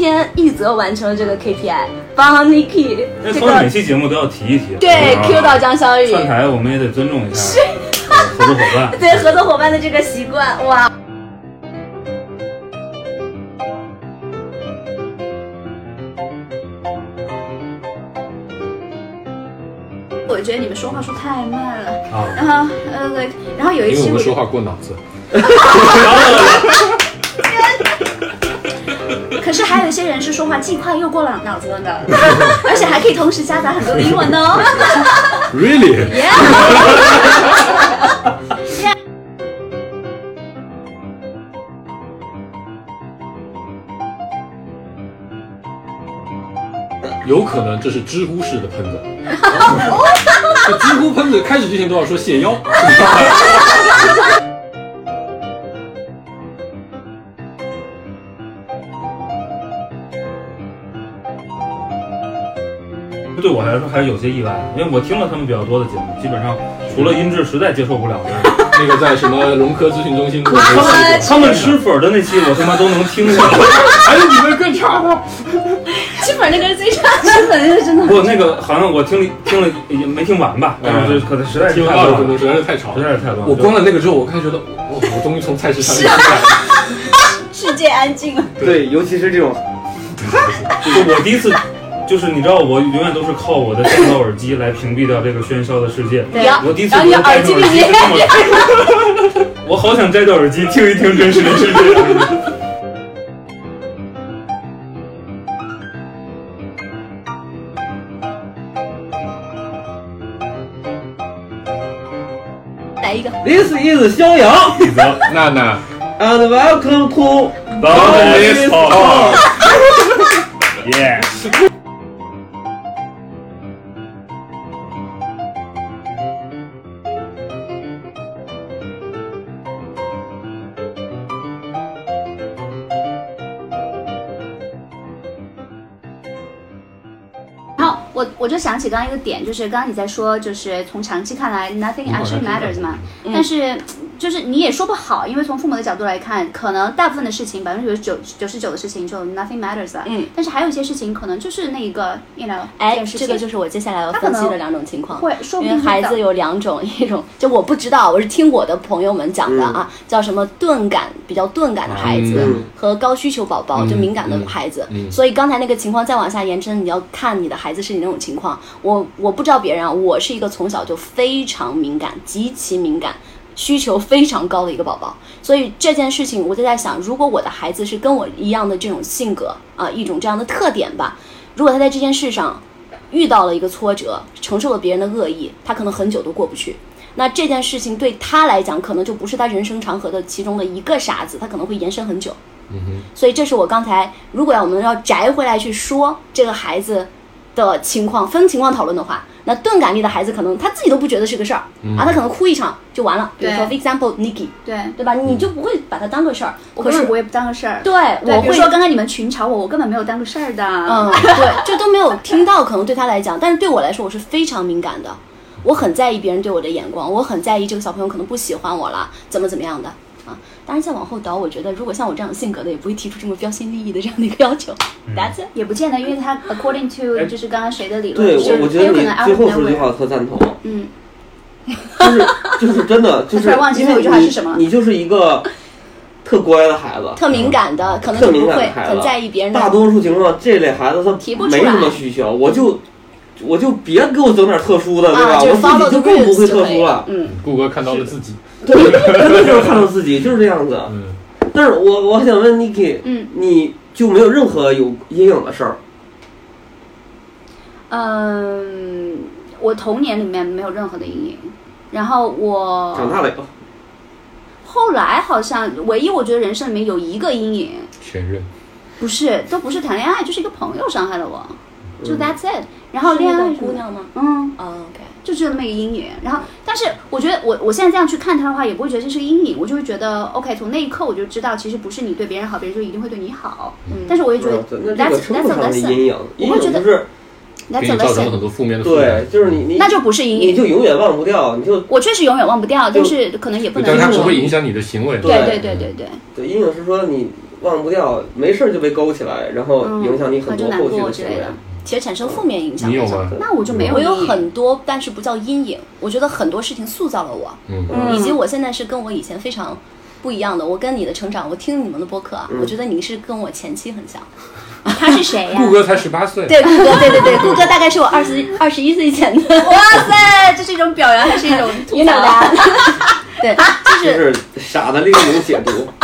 天一泽完成了这个 KPI，帮 Niki 那这个从每期节目都要提一提。对啊 Q 到江小雨，串台，我们也得尊重一下合作伙伴。对合作伙伴的这个习惯，哇！我觉得你们说话说太慢了，啊，然后呃对，然后有一因为期我我们说话过脑子。人是说话既快又过脑脑子的，而且还可以同时夹杂很多的英文哦。Really？有可能这是知乎式的喷子。这知乎喷子开始之前都要说谢腰。我来说还是有些意外的，因为我听了他们比较多的节目，基本上除了音质实在接受不了的，那个在什么融科咨询中心录的他们那期他们吃粉儿的那期我他妈都能听见。还有你们更差的。吃粉那个是最差，吃粉那个真的。不，那个好像我听了听了也没听完吧，但是可能实在是听太乱实在是太吵实了。在是太乱。我关了那个之后，我开始觉得，哇，我终于从菜市场里出来了。世界安静了。对，尤其是这种就我第一次，就是你知道，我永远都是靠我的降噪耳机来屏蔽掉这个喧嚣的世界。我第一次戴耳机里上耳机是这么，我好想摘掉耳机听一听真实的世界。来一个，This is 襄阳娜娜，and welcome to，Bonus Talk，耶！我我就想起刚刚一个点，就是刚刚你在说，就是从长期看来，nothing actually matters 嘛，但是就是你也说不好，因为从父母的角度来看，可能大部分的事情，百分之九十九九十九的事情就 nothing matters 了，嗯，但是还有一些事情可能就是那个，you know，哎，件事情这个就是我接下来要分析的两种情况。会说不因为定孩子有两种，一种就我不知道，我是听我的朋友们讲的啊，叫什么钝感比较钝感的孩子、嗯和高需求宝宝、嗯就敏感的嗯孩子。嗯所以刚才那个情况再往下延伸，你要看你的孩子是你那种情况。我我不知道别人啊，我是一个从小就非常敏感、极其敏感。需求非常高的一个宝宝，所以这件事情我就在想，如果我的孩子是跟我一样的这种性格啊，一种这样的特点吧，如果他在这件事上遇到了一个挫折，承受了别人的恶意，他可能很久都过不去。那这件事情对他来讲，可能就不是他人生长河的其中的一个傻子，他可能会延伸很久。嗯哼，所以这是我刚才，如果要我们要摘回来去说这个孩子的情况，分情况讨论的话，那钝感力的孩子可能他自己都不觉得是个事儿、啊，他可能哭一场就完了。比如说，for example Niki，对，对吧？你就不会把它当个事儿。可是我根本不会当个事儿。对，我会比如说刚刚你们群嘲我，我根本没有当个事儿的。嗯，对，就都没有听到，可能对他来讲，但是对我来说，我是非常敏感的，我很在意别人对我的眼光，我很在意这个小朋友可能不喜欢我了，怎么怎么样的啊。当然，再往后倒，我觉得如果像我这样性格的，也不会提出这么标新立异的这样的一个要求。That's。也不见得，因为他 according to 哎就是刚刚谁的理论，对，我我觉得你很有可能最后说这句。话特赞同，嗯，就是就是真的，就是突然忘记因为最后一句话是什么了你就是一个特乖的孩子，特敏感的，可能特就不会敏感的孩子，很在意别人的。大多数情况，这类孩子他提不出什么需求，我就我就别给我整点特殊的，对吧？啊，我自己就更不会特殊了。嗯，顾哥看到了自己。对，真的就是看到自己就是这样子。嗯，但是我我还想问 Niki，嗯，你就没有任何有阴影的事儿？嗯，我童年里面没有任何的阴影，然后我长大了以后，后来好像唯一我觉得人生里面有一个阴影，前任。不是都不是谈恋爱，就是一个朋友伤害了我，就嗯 that's it。然后恋爱姑娘吗？嗯，啊，OK。就是那么一个阴影。然后，但是我觉得我我现在这样去看他的话，也不会觉得这是个阴影，我就会觉得 OK，从那一刻我就知道，其实不是你对别人好，别人就一定会对你好。嗯但是我也觉得嗯那这 that's 个称 that's 不 a 上是 lesson，阴影，阴我会觉得影就是 that's 给你造成了 lesson，很多负面的对，。就是你你那就不是阴影。你就永远忘不掉，你就我确实永远忘不掉，但是可能也不能但是它会影响你的行为。对对对对对对，对阴影是说你忘不掉，没事儿就被勾起来，然后影响你很多嗯后续的行为之类的。其实产生负面影响。你有吗？那我就没有我有很多，但是不叫阴影。我觉得很多事情塑造了我，以及我现在是跟我以前非常不一样的。我跟你的成长，我听你们的播客啊，嗯我觉得你是跟我前妻很像。他是谁呀、顾哥才十八岁，对，顾哥，对对对，顾哥大概是我二十二十一岁前的。哇塞，这是一种表扬还是一种 吐 You know 槽？that？对，就 就是是傻的另一种解读。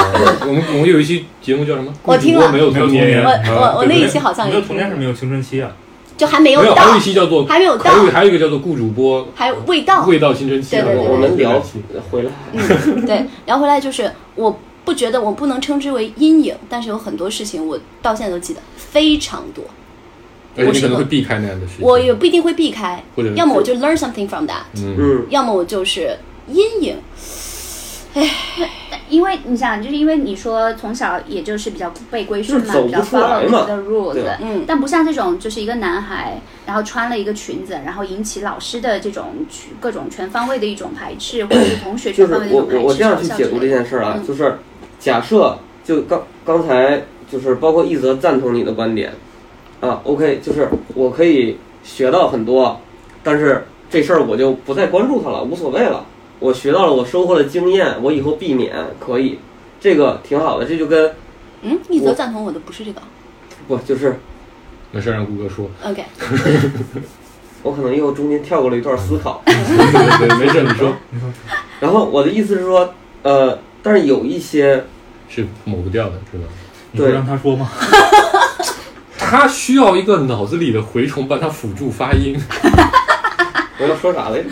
我们我们有一期节目叫什么？我听了没有童年，我啊我我那一期好像没也有童年是没有青春期啊。就还没有没有，还到有一，期叫做还没有到还有还有一个叫做顾主播还未到。未到青春期啊，对对对我们聊期回来，对，聊回来就是，我不觉得我不能称之为阴影，但是有很多事情我到现在都记得非常多，而且你可能会避开那样的事情。我也不一定会避开或者，要么我就 learn something from that，嗯，嗯，要么我就是阴影。因为你想，就是因为你说从小也就是比较被规训嘛，比较 follow 嘛的 rules，嗯但不像这种就是一个男孩，然后穿了一个裙子，然后引起老师的这种各种全方位的一种排斥，或者是同学就是全方位的一我种排斥。我我这样去解读这件事儿啊，嗯就是假设就刚刚才就是包括一泽赞同你的观点啊，OK，就是我可以学到很多，但是这事儿我就不再关注它了，无所谓了。我学到了，我收获了经验，我以后避免可以，这个挺好的。这就跟嗯，一泽赞同我的不是这个。不就是没事，让顾哥说。OK，我可能又中间跳过了一段思考。对对对，没事，你说 然后我的意思是说，呃，但是有一些是抹不掉的，是吧？你不让他说吗？他需要一个脑子里的蛔虫帮他辅助发音。我要说啥来着？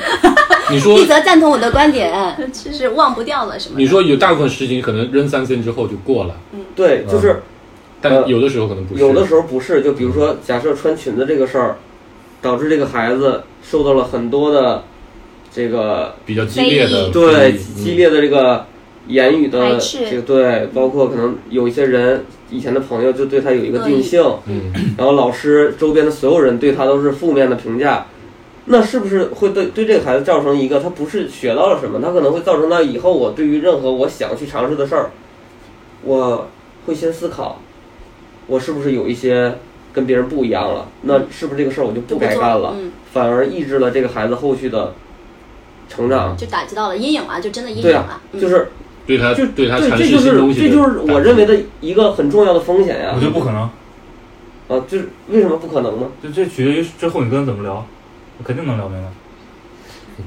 你说一，则赞同我的观点，就 是忘不掉了什么？你说有大部分事情可能扔三森之后就过了，对，就是但有的时候可能不是。有的时候不是，就比如说，假设穿裙子这个事儿，导致这个孩子受到了很多的这个比较激烈的，对嗯激烈的这个言语的排斥。这个对，包括可能有一些人以前的朋友就对他有一个定性，嗯，然后老师周边的所有人对他都是负面的评价，那是不是会对对这个孩子造成一个他不是学到了什么，他可能会造成到以后我对于任何我想去尝试的事儿，我会先思考，我是不是有一些跟别人不一样了？那是不是这个事儿我就不该干了？嗯，反而抑制了这个孩子后续的成长。就打击到了阴影啊，就真的阴影了。，嗯就是对他就对他对，这就是新东西这就是我认为的一个很重要的风险呀我觉。得不可能，啊，就是为什么不可能呢？就这取决于之后你跟他怎么聊，肯定能聊明白。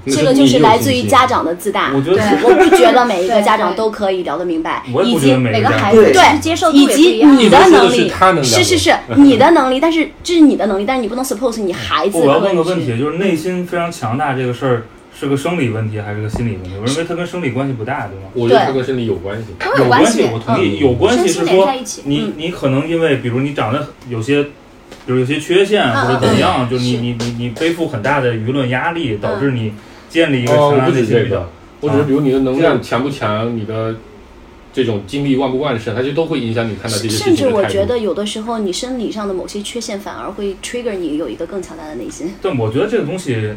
这个就是来自于家长的自大。我觉得我不觉得每一个家长都可以聊得明白，以及不觉得每每个孩子对接受度以。及你的能力是他能聊是是 是你的能力，但是这是你的能力，但是你不能 suppose 你孩子不我要。问个问题，就是内心非常强大这个事儿是个生理问题还是个心理问题？我认为它跟生理关系不大，对吗？我觉得它跟生理有关系。都有关系，我同意，嗯有关系是说。你你可能因为比如你长得有些，比如有些缺陷嗯或者怎么样，嗯就是你你你你背负很大的舆论压力，导致你建立一个哦，强大不止这内心比较个，我只是比如你的能量强不强，你的这种精力旺不旺盛，它就都会影响你看到这些事甚至我情的态度。觉得有的时候你生理上的某些缺陷反而会 trigger 你有一个更强大的内心。但我觉得这个东西，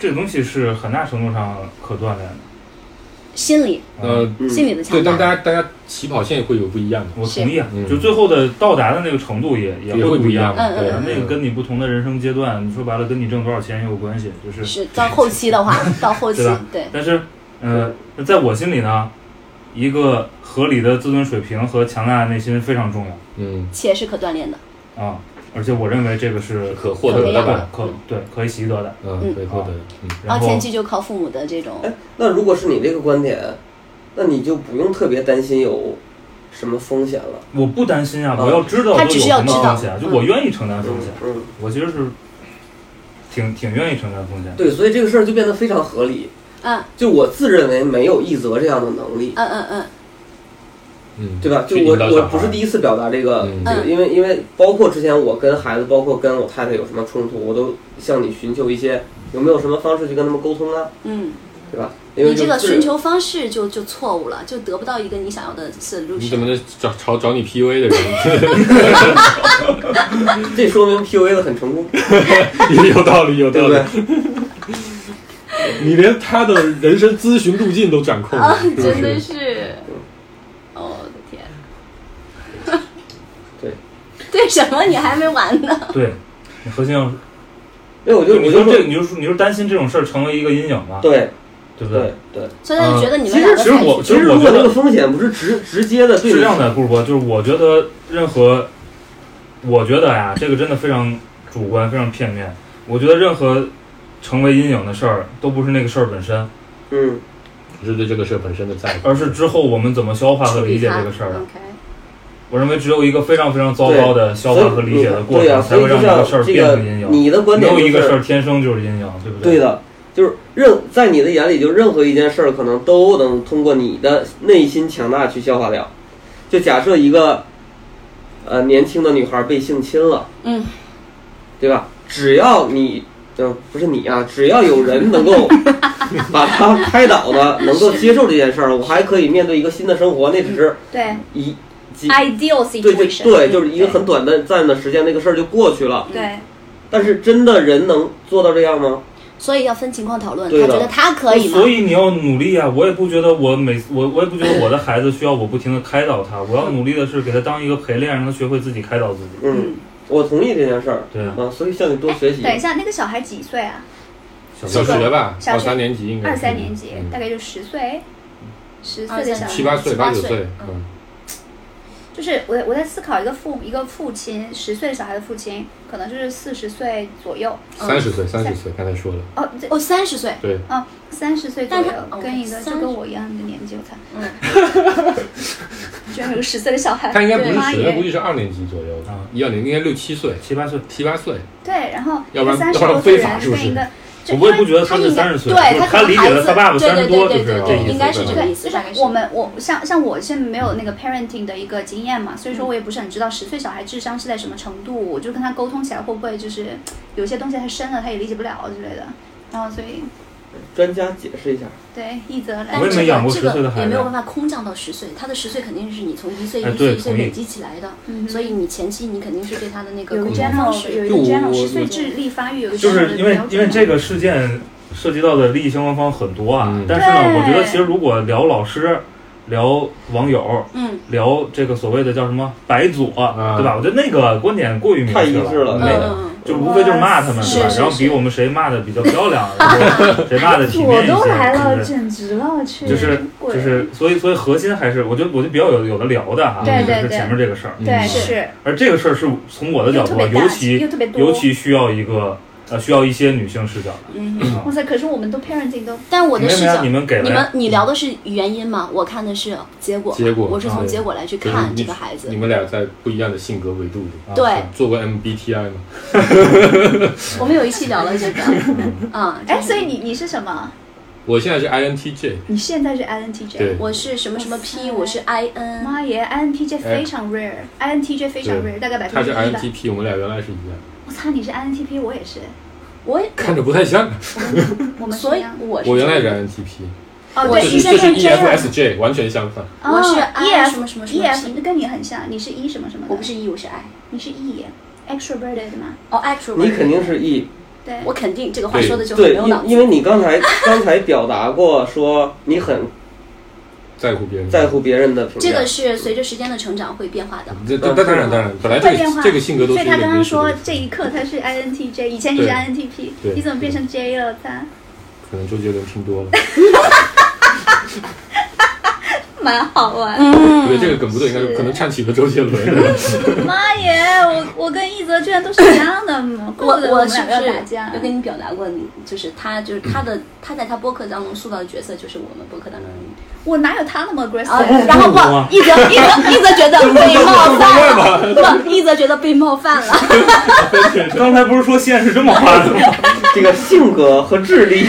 这个东西是很大程度上可锻炼的。心理呃，嗯。心理的对，但强大。家大家起跑线会有不一样的，我同意啊，就最后的到达的那个程度也也也会不一样。嗯嗯，那个跟你不同的人生阶段，你说白了跟你挣多少钱也有关系，就是是到后期的话，到后期对吧对，但是，呃，在我心里呢，一个合理的自尊水平和强大的内心非常重要。嗯，且是可锻炼的。啊，而且我认为这个是可获得的吧，可对可以习得的。嗯，嗯。可以获得的，嗯，然后前期就靠父母的这种，哎，那如果是你这个观点，那你就不用特别担心有什么风险了。我不担心啊，嗯我要知道他只都有什么是要知道。风险，就嗯我愿意承担风险，嗯，我其实是挺挺愿意承担风险。对，所以这个事儿就变得非常合理。嗯。就我自认为没有一泽这样的能力，嗯嗯嗯，嗯，对吧？就我我不是第一次表达这个，嗯这个因为因为包括之前我跟孩子，包括跟我太太有什么冲突，我都向你寻求一些有没有什么方式去跟他们沟通啊，嗯，对吧？因为你这个寻求方式就就错误了，就得不到一个你想要的你怎。么能找找找你 PUA 的人？这说明 PUA 的很成功，有道理，有道理对对。？你连他的人生咨询路径都掌控了，啊，真的是？是，哦我的天，对什么你还没完呢？对，你核心要，因为我就你我就说说这个，你就说你就担心这种事儿成为一个阴影嘛，对对不对对？所以他就觉得你们其实两个其实我其实我觉得如果那个风险不是直直接的对你是这样的，顾主播，就是我觉得任何，我觉得呀，这个真的非常主观，非常片面。我觉得任何成为阴影的事儿，都不是那个事儿本身，嗯，不是对这个事儿本身的在乎。而是之后我们怎么消化和理解这个事儿的。我认为只有一个非常非常糟糕的消化和理解的过对呀、程，才会所以就让这个事儿像这个变成阴影。你的观点就是有一个事儿天生就是阴影，对不对对的，就是任在你的眼里，就任何一件事儿，可能都能通过你的内心强大去消化掉。就假设一个呃年轻的女孩被性侵了，嗯，对吧？只要你呃不是你啊，只要有人能够 把她开导的，能够接受这件事儿，我还可以面对一个新的生活，那只是对一几，ideal 对对 situation，对，就是一个很短的暂的时间，那个事儿就过去了。对但是真的人能做到这样吗？所以要分情况讨论。对的他觉得他可以吗所？以你要努力啊！我也不觉得我每我我也不觉得我的孩子需要我不停的开导他，我要努力的是给他当一个陪练，让他学会自己开导自己。嗯，我同意这件事儿。对啊，啊，所以向你多学习。等一下，那个小孩几岁啊？小学吧，小学二三年级应该二是三年级，嗯大概就十岁，十岁的小孩。七八岁、八九岁，嗯嗯，就是我我在思考一个父一个父亲十岁的小孩的父亲，可能就是四十岁左右。三十岁，三十岁，刚才说了，哦，这哦，三十岁，对，啊三十岁左右跟一个就跟我一样的年纪，我看，嗯，居然有个十岁的小孩。他应该不是妈十，他估！计是二年级左右啊，一二年应该六七岁，七八岁，七八岁，对，然后要不然三十要不然多岁非法是不是人跟一个，就我也不觉得他他应该是三十岁，对就是他理解可能孩子了他爸爸对对三十多，就是对对对这意思。应该是这个意思就是我们我像像我现在没有那个 parenting 的一个经验嘛，所以说我也不是很知道十岁小孩智商是在什么程度，我就跟他沟通起来会不会就是有些东西太深了，他也理解不了之类的。然后所以专家解释一下。对一则来我也但是这没养过10岁个这个的孩子也没有办法空降到十岁，他的十岁肯定是你从一岁哎一岁一岁累积起来的，嗯所以你前期你肯定是对他的那个有个方 general 式有一个 general 十岁智力发育有一个就是因为因为这个事件涉及到的利益相关方很多啊，嗯。但是呢，我觉得其实如果聊老师、聊网友、嗯。聊这个所谓的叫什么白左，啊。对吧？我觉得那个观点过于明太确一致了。没嗯嗯就无非就是骂他们，对吧？是是是然后比我们谁骂的比较漂亮，谁骂的体面一些，我都来了，对不对简直了，我去，就是就是，所以所以核心还是，我觉得我就比较有有的聊的哈，就是对对对前面这个事儿，对嗯是而这个事儿是从我的角度尤其尤其需要一个呃需要一些女性视角的。嗯。啊哇塞！可是我们都 parenting 都但我的视角你们给了你们你聊的是原因吗？我看的是结果，结果我是从啊结果来去看你这个孩子你。们俩在不一样的性格维度里，啊对做过 MBTI 吗？我们有一期聊了这个，啊，哎，所以你你是什么？我现在是 INTJ，你现在是 INTJ？对我是什么什么 P，我是 IN，妈耶，INTJ 非常 rare，INTJ 非常 rare，大概百分之一吧。INTP，我们俩原来是一样，我操，你是 INTP，我也是，我也看着不太像。我们 所以我是我原来也是 INTP，哦，对，你这是 E。EFSJ，完全相反。我是哦 I 什么什么什么 P 跟你很像，你是 E 什么什么？我不是 E，我是 I。你是 E，extroverted 吗？哦，actual，你肯定是 E，对我，肯定这个话说的就很有脑子。因因为你刚才刚才表达过说你很在乎别人，在乎别人的评价，这个是随着时间的成长会变化的。这这当然当然，本来这会变化个这个性格都是所以他刚刚说这一刻他是 INTJ，以前你是 INTP，对你怎么变成 J 了？他可能周杰伦听多了，蛮好玩。嗯对这个梗不对，应该是可能唱起了周杰伦。妈耶，我我跟一泽居然都是一样的吗？我我是不们两个要打是架？有跟你表达过你？就是他，就是他的，他在他播客当中塑造的角色，就是我们播客当中的你。我哪有他那么 aggressive？、啊，然后吗不，一泽一泽一泽觉得 被冒犯了，不，一泽觉得被冒犯了。刚才不是说线是这么画的吗？这个性格和智力，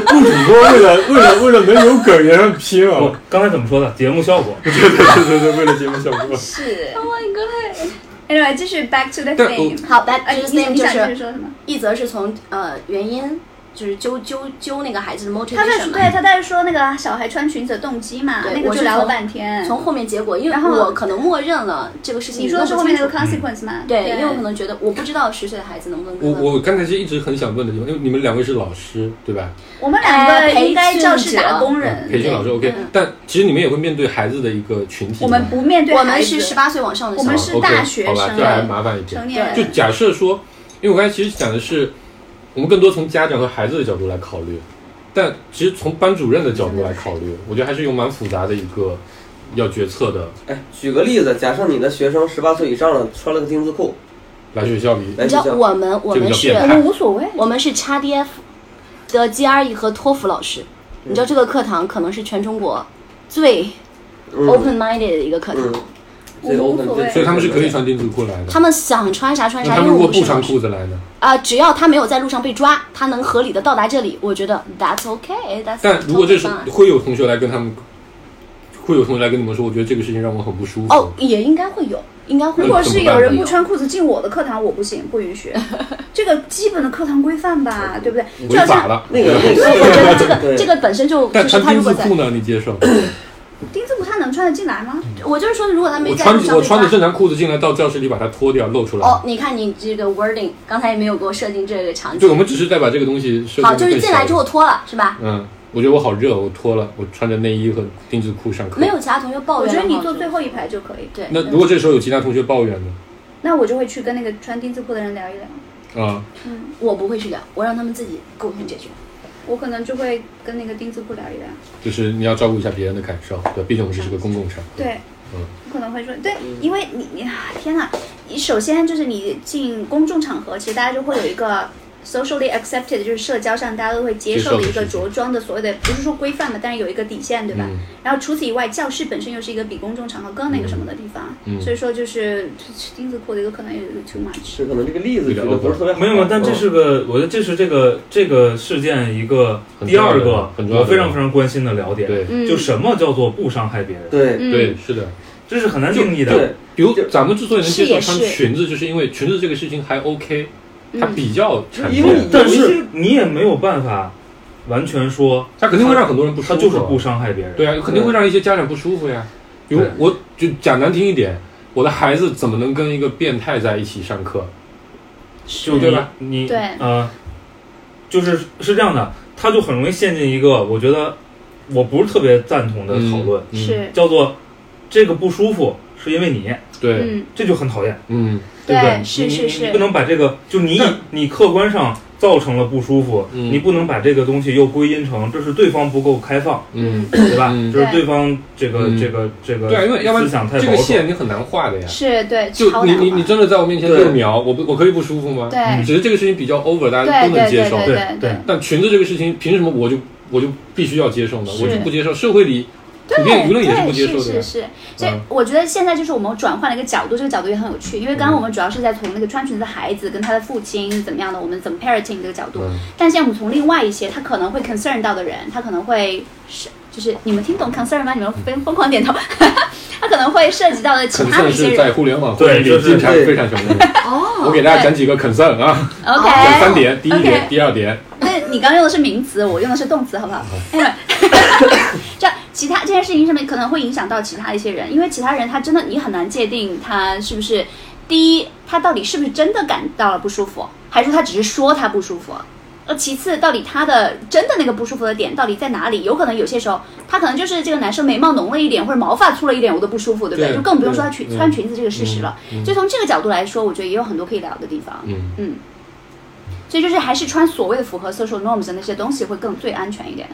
不主播为了为了为了能有梗也让拼我！刚才怎么说的？节目效果。对对对对对，为了节目效果。是。Oh my god！Anyway，继续 back to the 但 theme。好，back，to the theme 你想继续就是说什么？一则是从呃原因就是揪揪揪那个孩子的他在嘛。对他在说那个小孩穿裙子的动机嘛，对那个就聊了半天。从后面结果，因为然后我可能默认了这个事情你说的是后面那个 consequence 吗？对，因为我可能觉得我不知道十岁的孩子能不能我我刚才其实一直很想问的地方，因为你们两位是老师，对吧？我们两个应该教室打工人，培训老师 OK，嗯但其实你们也会面对孩子的一个群体。我们不面对我孩子们是十八岁往上的小孩，我们是大学好吧，生这还麻烦一点。就假设说，因为我刚才其实讲的是，我们更多从家长和孩子的角度来考虑，但其实从班主任的角度来考虑，我觉得还是有蛮复杂的一个要决策的。哎，举个例子，假设你的学生十八岁以上了，穿了个丁字裤。来学校里，来你知道，我们我们是我们无所谓。我们是 XDF 的 GRE 和托福老师，你知道这个课堂可能是全中国最嗯。open minded 的一个课堂，嗯，这个我无所 open 谓所以他们是可以穿丁字裤来的。他们想穿啥穿啥，他因为如果不穿裤子来呢？啊、只要他没有在路上被抓，他能合理的到达这里，我觉得 that's okay，that's 但如果这时 fine 会有同学来跟他们，会有同学来跟你们说，我觉得这个事情让我很不舒服。哦，也应该会有，应该会。如果是有人不穿裤子进我的课堂，我不行，不允许。这个基本的课堂规范吧，对不对？就好像违法了。那个我觉得这个这个本身就就是但穿他如果在丁字裤，呢，你接受？丁字裤，他能穿得进来吗？我就是说，如果他没我穿在路上被抓我穿着正常裤子进来，到教室里把它脱掉，露出来。哦，你看你这个 wording，刚才也没有给我设定这个场景对，我景。们只是在把这个东西设定好，就是更进来之后，脱了，是吧？嗯，我觉得我好热，我脱了，我穿着内衣和丁字裤上课。没有其他同学抱我怨的话。觉得你坐最后一排就可以。对。那如果这时候有其他同学抱怨呢？那我就会去跟那个穿丁字裤的人聊一聊。啊，我不会去聊，我让他们自己沟通解决。我可能就会跟那个钉子户聊一聊。就是你要照顾一下别人的感受，对，毕竟我们这是个公共场合。对，可能会说对，因为你你啊天哪，你首先就是你进公众场合，其实大家就会有一个 socially accepted，就是社交上大家都会接受的一个着装的所谓的，不是说规范嘛，但是有一个底线，对吧？嗯。然后除此以外，教室本身又是一个比公众场合更那个什么的地方，嗯。所以说就是钉子裤的一个可能有一个 too much。是可能这个例子举的不是特别好。没有，没有，但这嗯是个，我觉得这是这个这个事件一个第二个我非常非常关心的聊点，就什么叫做不伤害别人，对。嗯。对，是的。这是很难定义对的。，比如咱们之所以能接受穿裙子，就是因为裙子这个事情还 OK，它嗯比较常因为，但是你也没有办法完全说他肯定会让很多人不舒服。他就是不伤害别人。对啊，肯定会让一些家长不舒服呀。比如我就讲难听一点，我的孩子怎么能跟一个变态在一起上课？就你对吧？你对。呃，就是是这样的，他就很容易陷进一个我觉得我不是特别赞同的讨论，嗯。是，叫做这个不舒服是因为你，对，嗯，这就很讨厌，嗯对不对？对是你你是是你不能把这个就你你客观上造成了不舒服，嗯你不能把这个东西又归因成这是对方不够开放，嗯，对吧？嗯这是对对方这个嗯这个这个对啊，因为要不思想然这个守。线你很难画的呀。是对，就超难你你你真的在我面前对六秒，我不我可以不舒服吗？对嗯只是这个事情比较 over，大家都能接受。对对对对但裙子这个事情，凭什么我就我就必须要接受呢？是我就不接受，社会里普对遍舆论也是不接受的。是是是，所以嗯我觉得现在就是我们转换了一个角度，这个角度也很有趣，因为刚刚我们主要是在从那个穿裙子的孩子跟他的父亲怎么样的，我们怎么 parenting 这个角度，嗯。但现在我们从另外一些他可能会 concern 到的人，他可能会是就是你们听懂 concern 吗？你们疯疯狂点头，他可能会涉及到的其他一些人。是在互联网对就是经常非常常用的。哦我给大家讲几个 concern 啊，，OK，讲三点，第一点，第二点，那你刚刚用的是名词，我用的是动词，好不好？因为 这样其他这件事情上面可能会影响到其他一些人，因为其他人他真的你很难界定他是不是第一，他到底是不是真的感到了不舒服，还是说他只是说他不舒服。呃，其次，到底他的真的那个不舒服的点到底在哪里？有可能有些时候，他可能就是这个男生眉毛浓了一点，或者毛发粗了一点，我都不舒服，对不对？对就更不用说他裙穿裙子这个事实了。嗯所以从这个角度来说，我觉得也有很多可以聊的地方。嗯嗯，所以就是还是穿所谓的符合 social norms 的那些东西会更最安全一点。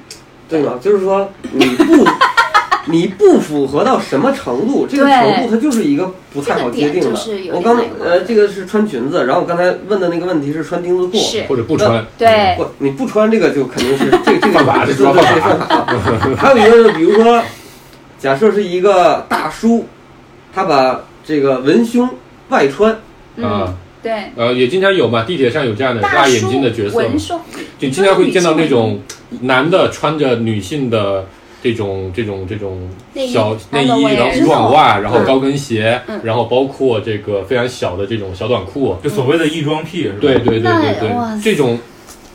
对吧？就是说你不 你不符合到什么程度，这个程度它就是一个不太好界定的这个就是。我刚呃，这个是穿裙子，然后我刚才问的那个问题是穿钉子裤。是或者不穿，对，不，你不穿这个就肯定是这个这个犯法这是对主要犯法。还有一个，比如说，假设是一个大叔，他把这个文胸外穿，嗯啊，对，呃，也经常有嘛，地铁上有这样的大辣眼睛的角色嘛，就经常会见到那种男的穿着女性的这种这种这种内衣小内衣，然后渔网袜，然后嗯高跟鞋嗯，然后包括这个非常小的这种小短裤，就所谓的异装癖是吧？对对对对对，这种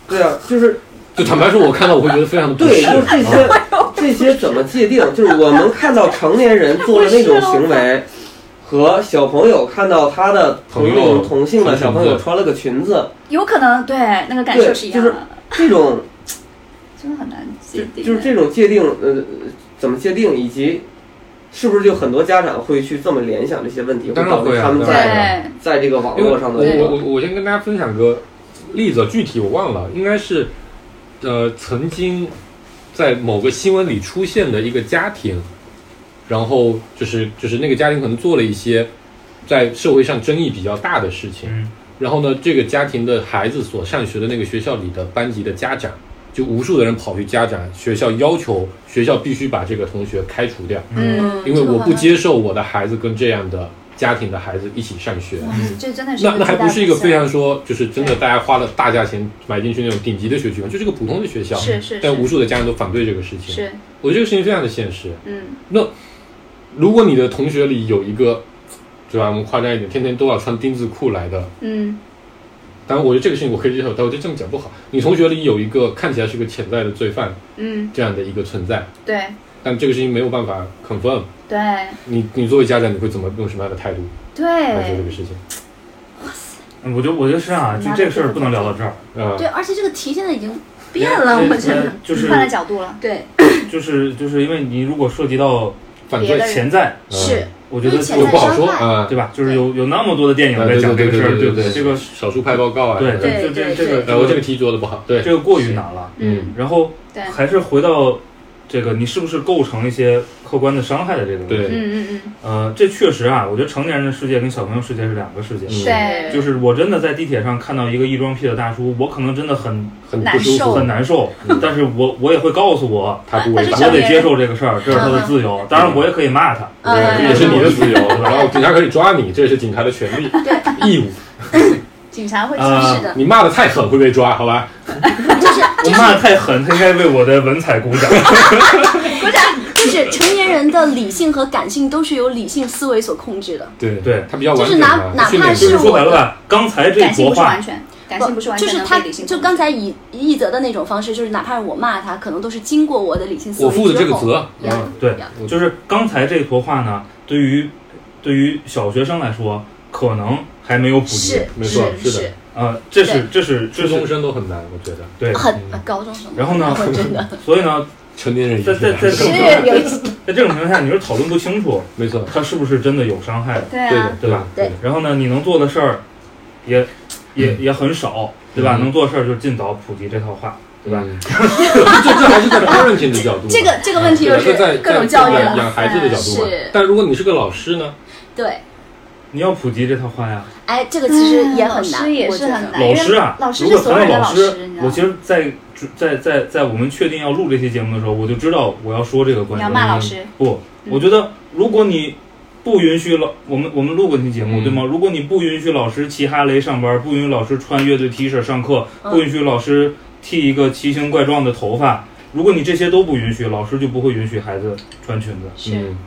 对啊，就是就坦白说，我看到我会觉得非常的不对，就是这些 这些怎么界定？就是我能看到成年人做的那种行为，和小朋友看到他的同朋友同性的小朋友穿了个裙子，有可能对那个感，受是一就是样的，这种 真的很难就界定。就是这种界定，呃，怎么界定，以及是不是就很多家长会去这么联想这些问题，会导致他们在，在这个网络上的我这个我我我先跟大家分享个例子，具体我忘了，应该是呃曾经在某个新闻里出现的一个家庭，然后就是就是那个家庭可能做了一些在社会上争议比较大的事情，嗯然后呢，这个家庭的孩子所上学的那个学校里的班级的家长，就无数的人跑去家长学校要求学校必须把这个同学开除掉，嗯，因为我不接受我的孩子跟这样的家庭的孩子一起上学。嗯这真的是那那还不是一个非常说，就是真的大家花了大价钱买进去那种顶级的学区房，就是个普通的学校。但无数的家长都反对这个事情。是我觉得这个事情非常的现实。嗯如果你的同学里有一个，对吧？我们夸张一点，天天都要穿丁字裤来的，嗯。当然我觉得这个事情我可以接受，但我觉得这么讲不好。你同学里有一个看起来是个潜在的罪犯嗯。这样的一个存在，对。但这个事情没有办法 confirm，对。你你作为家长你会怎么用什么样的态度对。来做这个事情？嗯我觉得我觉得是啊，就这个事儿不能聊到这儿，啊、对，而且这个题现在已经变了，我觉得。就是换了角度了，对，就是就是因为你如果涉及到潜在，嗯是我觉得就不好说。对吧？就是有有那么多的电影在讲这个事儿，对不对？这个少数派报告啊，对这个对就这对这个呃，我这个题做的不好，对，这个过于难了。嗯然后对还是回到这个，你是不是构成一些客观的伤害的这个问题？对。嗯嗯呃，这确实啊，我觉得成年人的世界跟小朋友世界是两个世界。嗯。嗯，对，就是我真的在地铁上看到一个异装癖的大叔，我可能真的很很不舒受。服很，难受，但是我我也会告诉我，他不违法我得接受这个事儿，这是他的自由。当然，我也可以骂他，嗯。对，这也是你的自由，然后警察可以抓你，这也是警察的权利、义务。警察会的，你骂的太狠会被抓，好吧？就是 我骂的太狠，他应该为我的文采鼓掌。鼓掌就是成年人的理性和感性都是由理性思维所控制的。对对他比较完就是哪哪怕是我说白了吧，刚才这感性坨话不是完，全，感性不是完全就是他就刚才以一则的那种方式，就是哪怕是我骂他，可能都是经过我的理性思维我负的这个责，嗯，对就是刚才这坨话呢，对于对于小学生来说，可能还没有普及是。没错是是的啊，这是这是这初中生都很难，我觉得对。很嗯高中生。然后呢 真的 所以呢，成年人也在在在这种在这种情况下，你是讨论不清楚没错，他是不是真的有伤害的。对的，对吧对然后呢，你能做的事儿也也也很少，对吧？嗯能做的事儿就是尽早普及这套话，对吧？嗯这这还是在 parenting 的角度，这个这个问题又是在各种在教育了。养养孩子的角度。但如果你是个老师呢？对，你要普及这套话呀。哎，这个其实也很难，老师也是很难老师啊，老师如果是所有的谈到老师我其实在在在在我们确定要录这期节目的时候，我就知道我要说这个观你要点。骂老师，不，嗯我觉得如果你不允许老我们我们录过那期节目、嗯对吗？如果你不允许老师骑哈雷上班，不允许老师穿乐队 T 恤上课，嗯不允许老师剃一个奇形怪状的头发，如果你这些都不允许，老师就不会允许孩子穿裙子。是嗯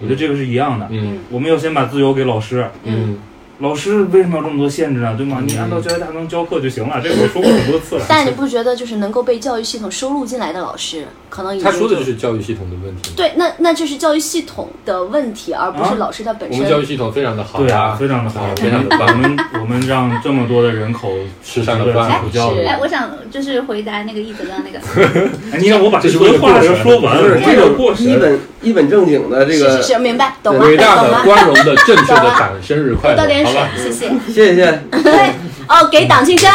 我觉得这个是一样的。嗯我们要先把自由给老师，嗯，老师为什么要这么多限制呢？对吗？嗯你按照教学大纲教课就行了，这个我说过很多次了。但你不觉得就是能够被教育系统收录进来的老师，可能他说的就是教育系统的问题。对，那那这是教育系统的问题，而不是啊老师他本我们教育身。系统非常的好对啊，呀，非常的好，啊非常的我。们我们让这么多的人口吃上了饭普教育是。哎，我想就是回答那个一泽刚刚那个，哎，你看我把这句话为了过审说完，这个过审。一本一本正经的这个是是，明白，懂了，伟大的、光荣的、正确的党，生日快乐，好吧？，水谢谢。谢谢。对，哦，给党庆生，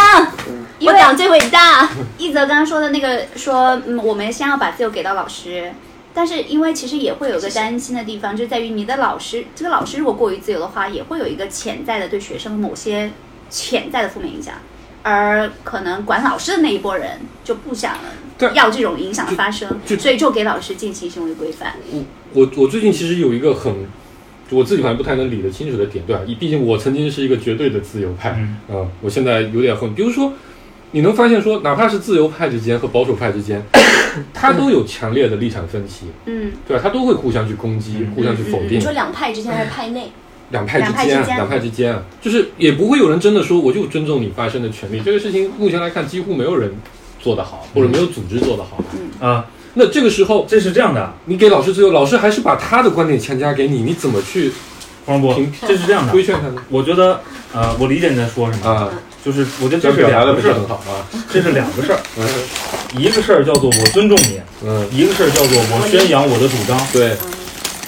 我党最伟大。一泽刚刚说的那个说，嗯，我们先要把自由给到老师，但是因为其实也会有个担心的地方，就在于你的老师，这个老师如果过于自由的话，也会有一个潜在的对学生某些潜在的负面影响，而可能管老师的那一波人就不想要这种影响的发生，就所以就给老师进行行为规范。我我最近其实有一个很，我自己好像不太能理得清楚的点，对吧？毕竟我曾经是一个绝对的自由派，嗯啊、我现在有点混。比如说，你能发现说，哪怕是自由派之间和保守派之间，他都有强烈的立场分歧，嗯，对吧？他都会互相去攻击，嗯互相去否定。你说两派之间还是派内？两派之间啊，两派之间啊，就是也不会有人真的说我就尊重你发声的权利。这个事情目前来看，几乎没有人做得好，或者没有组织做得好。啊，那这个时候，这是这样的，你给老师自由，老师还是把他的观点强加给你，你怎么去黄渤，这是这样的规，劝他呢？我觉得，呃，我理解你在说什么，啊，就是我觉得这是两个事儿，啊。这是两个事儿，嗯一个事儿叫做我尊重你，嗯，一个事儿叫做我宣扬我的主张，对，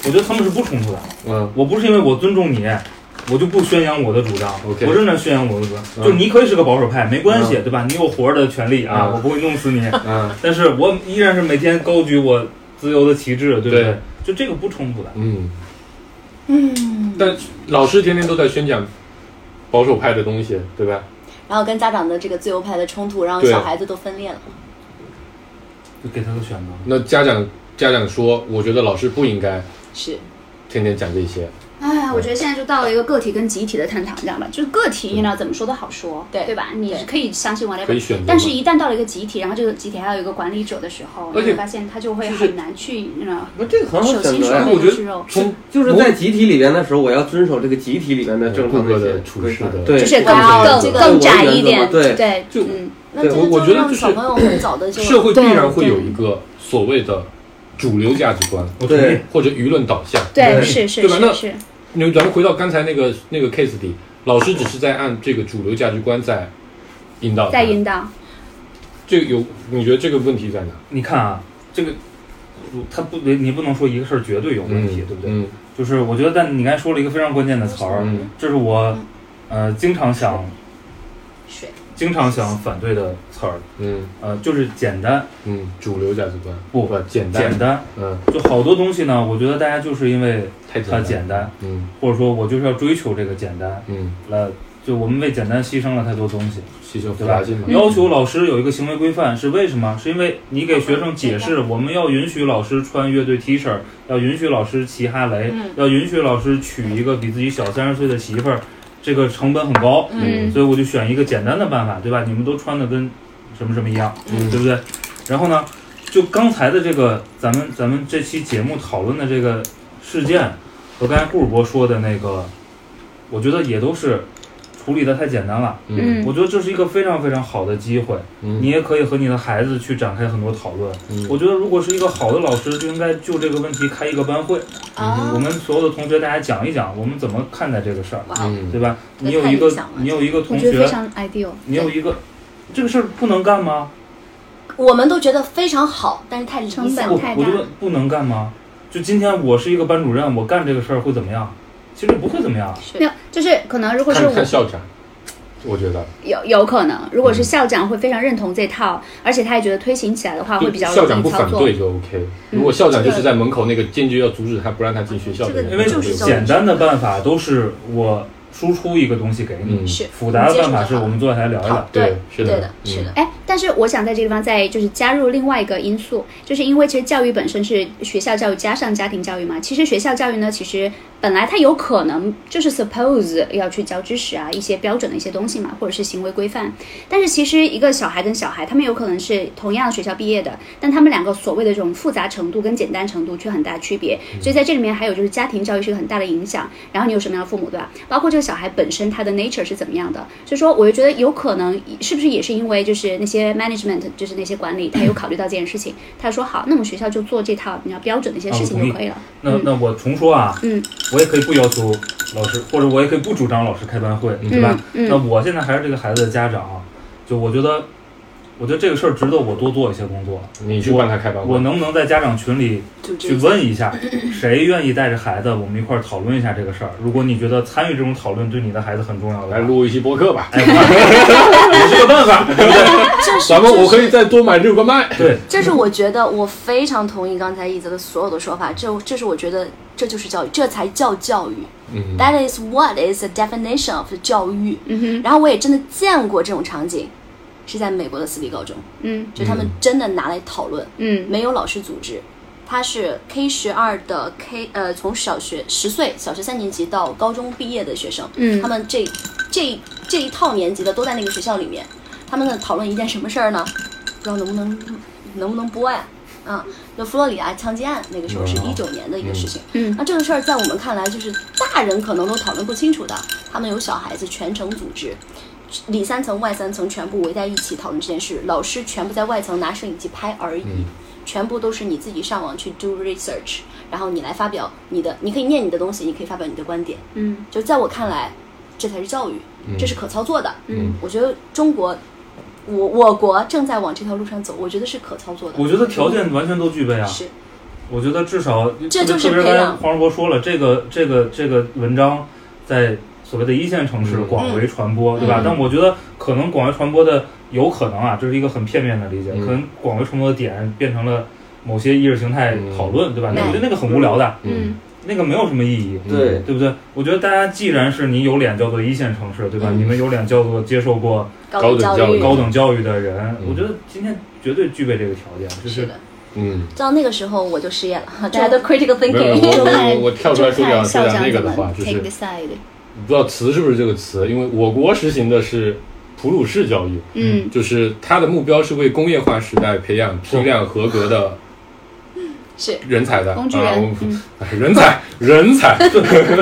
我觉得他们是不冲突的。嗯我不是因为我尊重你，我就不宣扬我的主张。OK 我仍然宣扬我的主张。嗯就你可以是个保守派，没关系，对吧？你有活着的权利啊，嗯我不会弄死你。嗯但是我依然是每天高举我自由的旗帜，对不对？对就这个不冲突的。嗯，嗯，但老师天天都在宣讲保守派的东西，对吧？然后跟家长的这个自由派的冲突，让对小孩子都分裂了。就给他个选择。那家长家长说，我觉得老师不应该是，天天讲这些。哎，我觉得现在就到了一个个体跟集体的探讨，你知道吧？就是个体，你知道怎么说都好说，对。对吧？你是可以相信 whatever，可以选择但是一旦到了一个集体，然后这个集体还有一个管理者的时候，而且你会发现他就会很难去，你知道，不，这个很好手心手选择呀。我觉得背是肉，从就是在集体里边的时候，我要遵守这个集体里边的正常各个一些的处事的对，就是这个更更更窄一点，对。对，就嗯，那我我个就让觉得就是小朋友很早的就社会必然会有一个所谓的主流价值观对。或者舆论导向。对，是是是对吧？那是是，你咱们回到刚才那个那个 case 里，老师只是在按这个主流价值观在引导，在引导，这个有你觉得这个问题在哪？你看啊，这个他不，你不能说一个事儿绝对有问题，对不对？嗯就是我觉得，但你刚才说了一个非常关键的词儿，嗯这是我呃经常想水经常想反对的词儿，嗯。呃，就是简单。嗯，主流价值观。不不简单，简单，嗯，就好多东西呢，我觉得大家就是因为它简单，简单，嗯。或者说我就是要追求这个简单，嗯，来，就我们为简单牺牲了太多东西，牺牲复对吧？杂性嘛，要求老师有一个行为规范是为什么？是因为你给学生解释，我们要允许老师穿乐队 T 恤，要允许老师骑哈雷，嗯。要允许老师娶一个比自己小三十岁的媳妇儿，这个成本很高，嗯所以我就选一个简单的办法，对吧？你们都穿的跟什么什么一样，嗯对不对？然后呢，就刚才的这个咱们咱们这期节目讨论的这个事件，和刚才顾主播说的那个，我觉得也都是处理的太简单了。嗯我觉得这是一个非常非常好的机会，嗯你也可以和你的孩子去展开很多讨论。嗯我觉得如果是一个好的老师，就应该就这个问题开一个班会，嗯我们所有的同学大家讲一讲，我们怎么看待这个事儿，嗯对吧？你有一个你有一个同学，非常 ideal。你有一个这个事儿不能干吗？我们都觉得非常好，但是太理成想太大我觉得不能干吗？就今天我是一个班主任，我干这个事儿会怎么样？其实不会怎么样。没有，就是可能如果是看我看校长，我觉得有有可能，如嗯果是校长会非常认同这套，而且他也觉得推行起来的话会比较校长不容易操作。反对就 OK。如果校长就是在门口那个坚决要阻止他不让他进学校的人，这因为就是简单的办法都是我输出一个东西给你，嗯是复杂的办法是我们坐下来聊一聊。对对是的对的，嗯是的，哎，但是我想在这个地方再就是加入另外一个因素，就是因为其实教育本身是学校教育加上家庭教育嘛。其实学校教育呢，其实本来它有可能就是 suppose 要去教知识啊，一些标准的一些东西嘛，或者是行为规范。但是其实一个小孩跟小孩，他们有可能是同样学校毕业的，但他们两个所谓的这种复杂程度跟简单程度却很大区别。所以在这里面还有就是家庭教育是个很大的影响。然后你有什么样的父母，对吧？包括这个小孩本身他的 nature 是怎么样的，所以说我就觉得有可能是不是也是因为就是那些 management 就是那些管理，他有考虑到这件事情，他说好，那我们学校就做这套比较标准的一些事情就可以了。那嗯那我重说啊，嗯我也可以不要求老师，或者我也可以不主张老师开班会，对吧？嗯那我现在还是这个孩子的家长啊，就我觉得，我觉得这个事儿值得我多做一些工作。你去帮他开班会，我能不能在家长群里去问一下，谁愿意带着孩子，我们一块儿讨论一下这个事儿？如果你觉得参与这种讨论对你的孩子很重要的，来录一期播客吧。哎，也是个办法，对不对？咱们我可以再多买六个麦。对，这是我觉得我非常同意刚才一泽的所有的说法，这这是我觉得这就是教育，这才叫教育。嗯 That is what is the definition of 教育。嗯哼，然后我也真的见过这种场景，是在美国的私立高中，嗯就他们真的拿来讨论，嗯没有老师组织。他是 K 十二的 K 呃，从小学十岁，小学三年级到高中毕业的学生，嗯他们这这这一套年级的都在那个学校里面，他们在讨论一件什么事儿呢？不知道能不能能不能播呀？啊，就佛罗里达枪击案，那个时候是一九年的一个事情。嗯那这个事儿在我们看来，就是大人可能都讨论不清楚的，他们有小孩子全程组织。里三层外三层全部围在一起讨论这件事，老师全部在外层拿摄影机拍而已，嗯全部都是你自己上网去 do research，然后你来发表你的，你可以念你的东西，你可以发表你的观点。嗯就在我看来，这才是教育，嗯这是可操作的。嗯我觉得中国，我我国正在往这条路上走，我觉得是可操作的。我觉得条件完全都具备啊。是我觉得至少，这就是特别刚才培养黄世博说了，这个这个这个文章在所谓的一线城市嗯广为传播，对吧？嗯但我觉得可能广为传播的有可能啊，这是一个很片面的理解，嗯可能广为传播的点变成了某些意识形态讨论，对吧？那我觉得那个很无聊的，嗯那个没有什么意义。对对不对？我觉得大家既然是你有脸叫做一线城市，对吧？嗯你们有脸叫做接受过高高等教育高等教育的人，嗯我觉得今天绝对具备这个条件，就是。嗯，到那个时候我就失业了，大家都 critical thinking。我我我跳出来说点说就看校点长怎么那个的话，就是 take the side。不知道词是不是这个词，因为我国实行的是普鲁士教育，嗯。就是它的目标是为工业化时代培养批量合格的是。人才的。工具啊人人才 人才，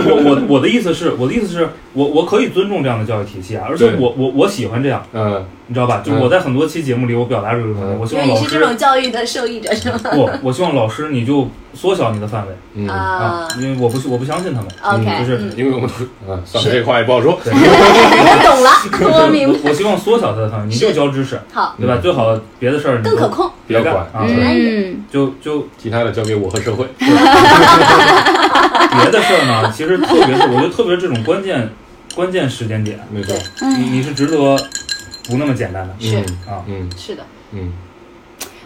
我我我的意思是，我的意思是我我可以尊重这样的教育体系啊，而且我我我喜欢这样，嗯你知道吧？就是我在很多期节目里，我表达这个东西，嗯。我希因望老师为你是这种教育的受益者是吗？不，我希望老师你就缩小你的范围嗯，啊。啊，因为我不我不相信他们。，OK，就是嗯。因为我们都啊，算了，这话也不好说，对我懂了，我明白。我我希望缩小他的范围，你就教知识，好，对吧？最好别的事儿你都更可控。不要别管啊，嗯就就其他的交给我和社会。别的事儿呢，其实特别是我觉得特别是这种关键关键时间点，没错，你你是值得不那么简单的。是。啊。嗯。是的，嗯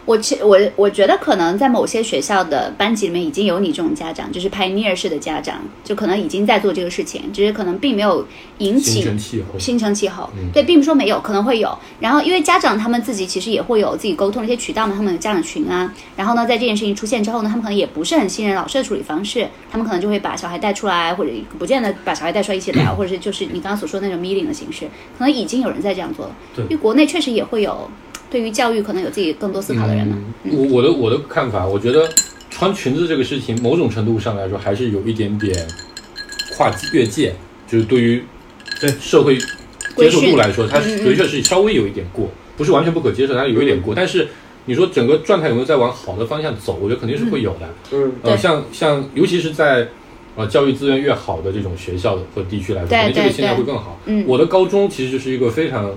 我其我我觉得可能在某些学校的班级里面已经有你这种家长，就是 pioneer 式的家长，就可能已经在做这个事情，只是可能并没有引嗯，起形成气候，形成气候，嗯对，并不是说没有，可能会有。然后，因为家长他们自己其实也会有自己沟通的一些渠道嘛，他们有家长群啊。然后呢，在这件事情出现之后呢，他们可能也不是很信任老师的处理方式，他们可能就会把小孩带出来，或者不见得把小孩带出来一起聊，或者是就是你刚刚所说的那种 meeting 的形式，可能已经有人在这样做了。对因为国内确实也会有对于教育可能有自己更多思考的人嘛。嗯我我的我的看法，我觉得穿裙子这个事情，某种程度上来说，还是有一点点跨越界，就是对于对社会接受度来说，它的确是稍微有一点过，不是完全不可接受，它有一点过。但是你说整个状态有没有在往好的方向走？我觉得肯定是会有的。嗯呃，像像尤其是在呃教育资源越好的这种学校和地区来说，对对肯定这个现象会更好。嗯我的高中其实就是一个非常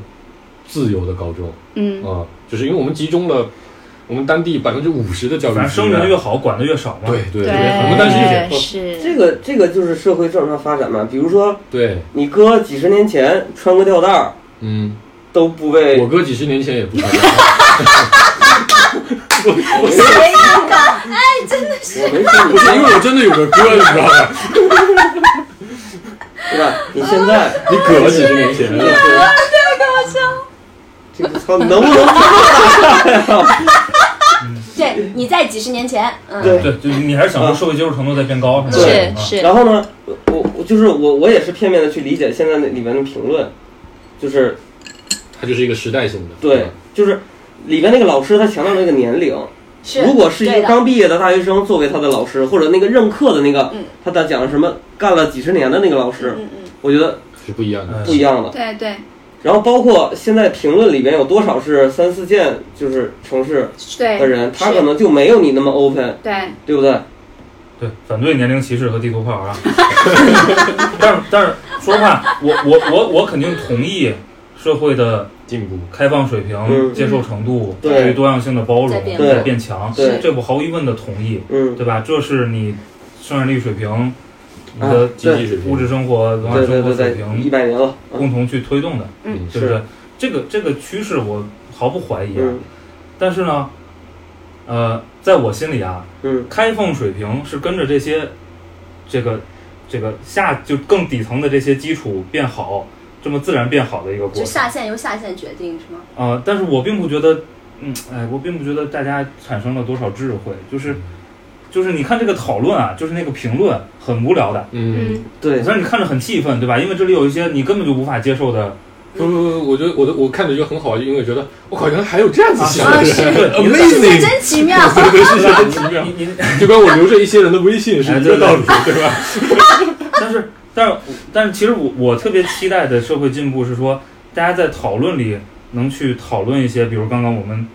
自由的高中，嗯啊、就是因为我们集中了我们当地百分之五十的教育反正生源源越好，管的越少嘛。对对对，我们当时就是是这个这个就是社会正常发展嘛。比如说，对，你哥几十年前穿个吊带儿嗯，都不被我哥几十年前也不穿，谁样的？哎，真的是。我没说不是因为我真的有个哥，你知道吗？对吧？你现在你搁了几十年前，这个操，能不能不对，你在几十年前，嗯，对。对，就你还是想说社会接受程度在变高，是吧？是啊是，然后呢，我我就是我我也是片面的去理解现在那里面的评论，就是它就是一个时代性的，对，就是里边那个老师他强调那个年龄，是。如果是一个刚毕业的大学生作为他的老师，或者那个任课的那个嗯，他在讲什么干了几十年的那个老师，嗯嗯我觉得是不一样的。嗯不一样的。对对然后包括现在评论里边有多少是三四线就是城市的人，他可能就没有你那么 open，对，对不对？对，反对年龄歧视和地图炮啊。但是但是说实话，我我我我肯定同意社会的进步，开放水平、嗯。接受程度、对。对于多样性的包容在变对变强，对。这我毫无疑问的同意，嗯，对吧？这是你生产力水平、你啊的经济水平物质生活、文化对对生活水平一百年了，共同去推动的，嗯对不对是？这个这个趋势我毫不怀疑啊。嗯但是呢，呃，在我心里啊，嗯开放水平是跟着这些这个这个下就更底层的这些基础变好，这么自然变好的一个过就程。下线由下线决定是吗？啊、但是我并不觉得，嗯，哎，我并不觉得大家产生了多少智慧，就是就是你看这个讨论啊，就是那个评论很无聊的，嗯，对。虽然你看着很气愤，对吧？因为这里有一些你根本就无法接受的，不不不，我觉得我的我看着就很好，因为觉得我靠，原来还有这样子想的人你世界，amazing，真奇妙。对 对，世界真奇妙，你 你就跟我留着一些人的微信是一个道理，对吧？但是，但是，但是，其实我我特别期待的社会进步是说，大家在讨论里能去讨论一些，比如刚刚我们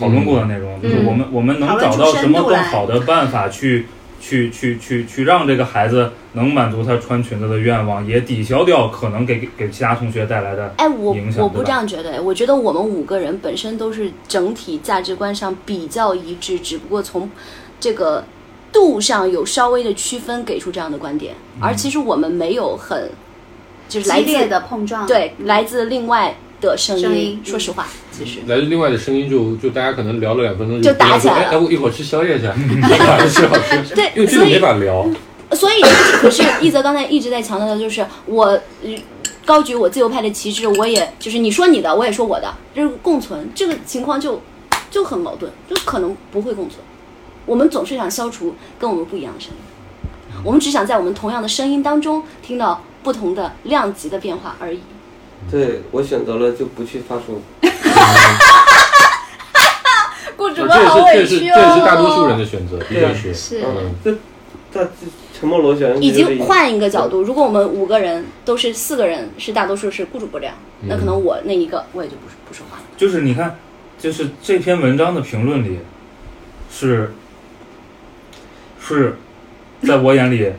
讨论过的内容，就是我们我们能找到什么更好的办法去去去去去让这个孩子能满足他穿裙子的愿望，也抵消掉可能给给给其他同学带来的哎，我我不这样觉得，我觉得我们五个人本身都是整体价值观上比较一致，只不过从这个度上有稍微的区分，给出这样的观点。嗯。而其实我们没有很就是来自激烈的碰撞，对来自另外的声音。声音说实话，其实来自另外的声音就就大家可能聊了两分钟就打起来了哎，哎我一会儿吃宵夜去，吃好吃，对因为这个所以没法聊。所以，可是一泽刚才一直在强调的就是我。呃高举我自由派的旗帜，我也就是你说你的，我也说我的，就是共存，这个情况就就很矛盾，就可能不会共存。我们总是想消除跟我们不一样的声音，我们只想在我们同样的声音当中听到不同的量级的变化而已。对我选择了就不去发书。顾主这也是这也是这也是大多数人的的选择，的对啊。确是。是。嗯，这这沉默螺旋已经换一个角度，如果我们五个人都是四个人是大多数是顾主播这样，那可能我那一个我也就不不说话了。就是你看，就是这篇文章的评论里，是是在我眼里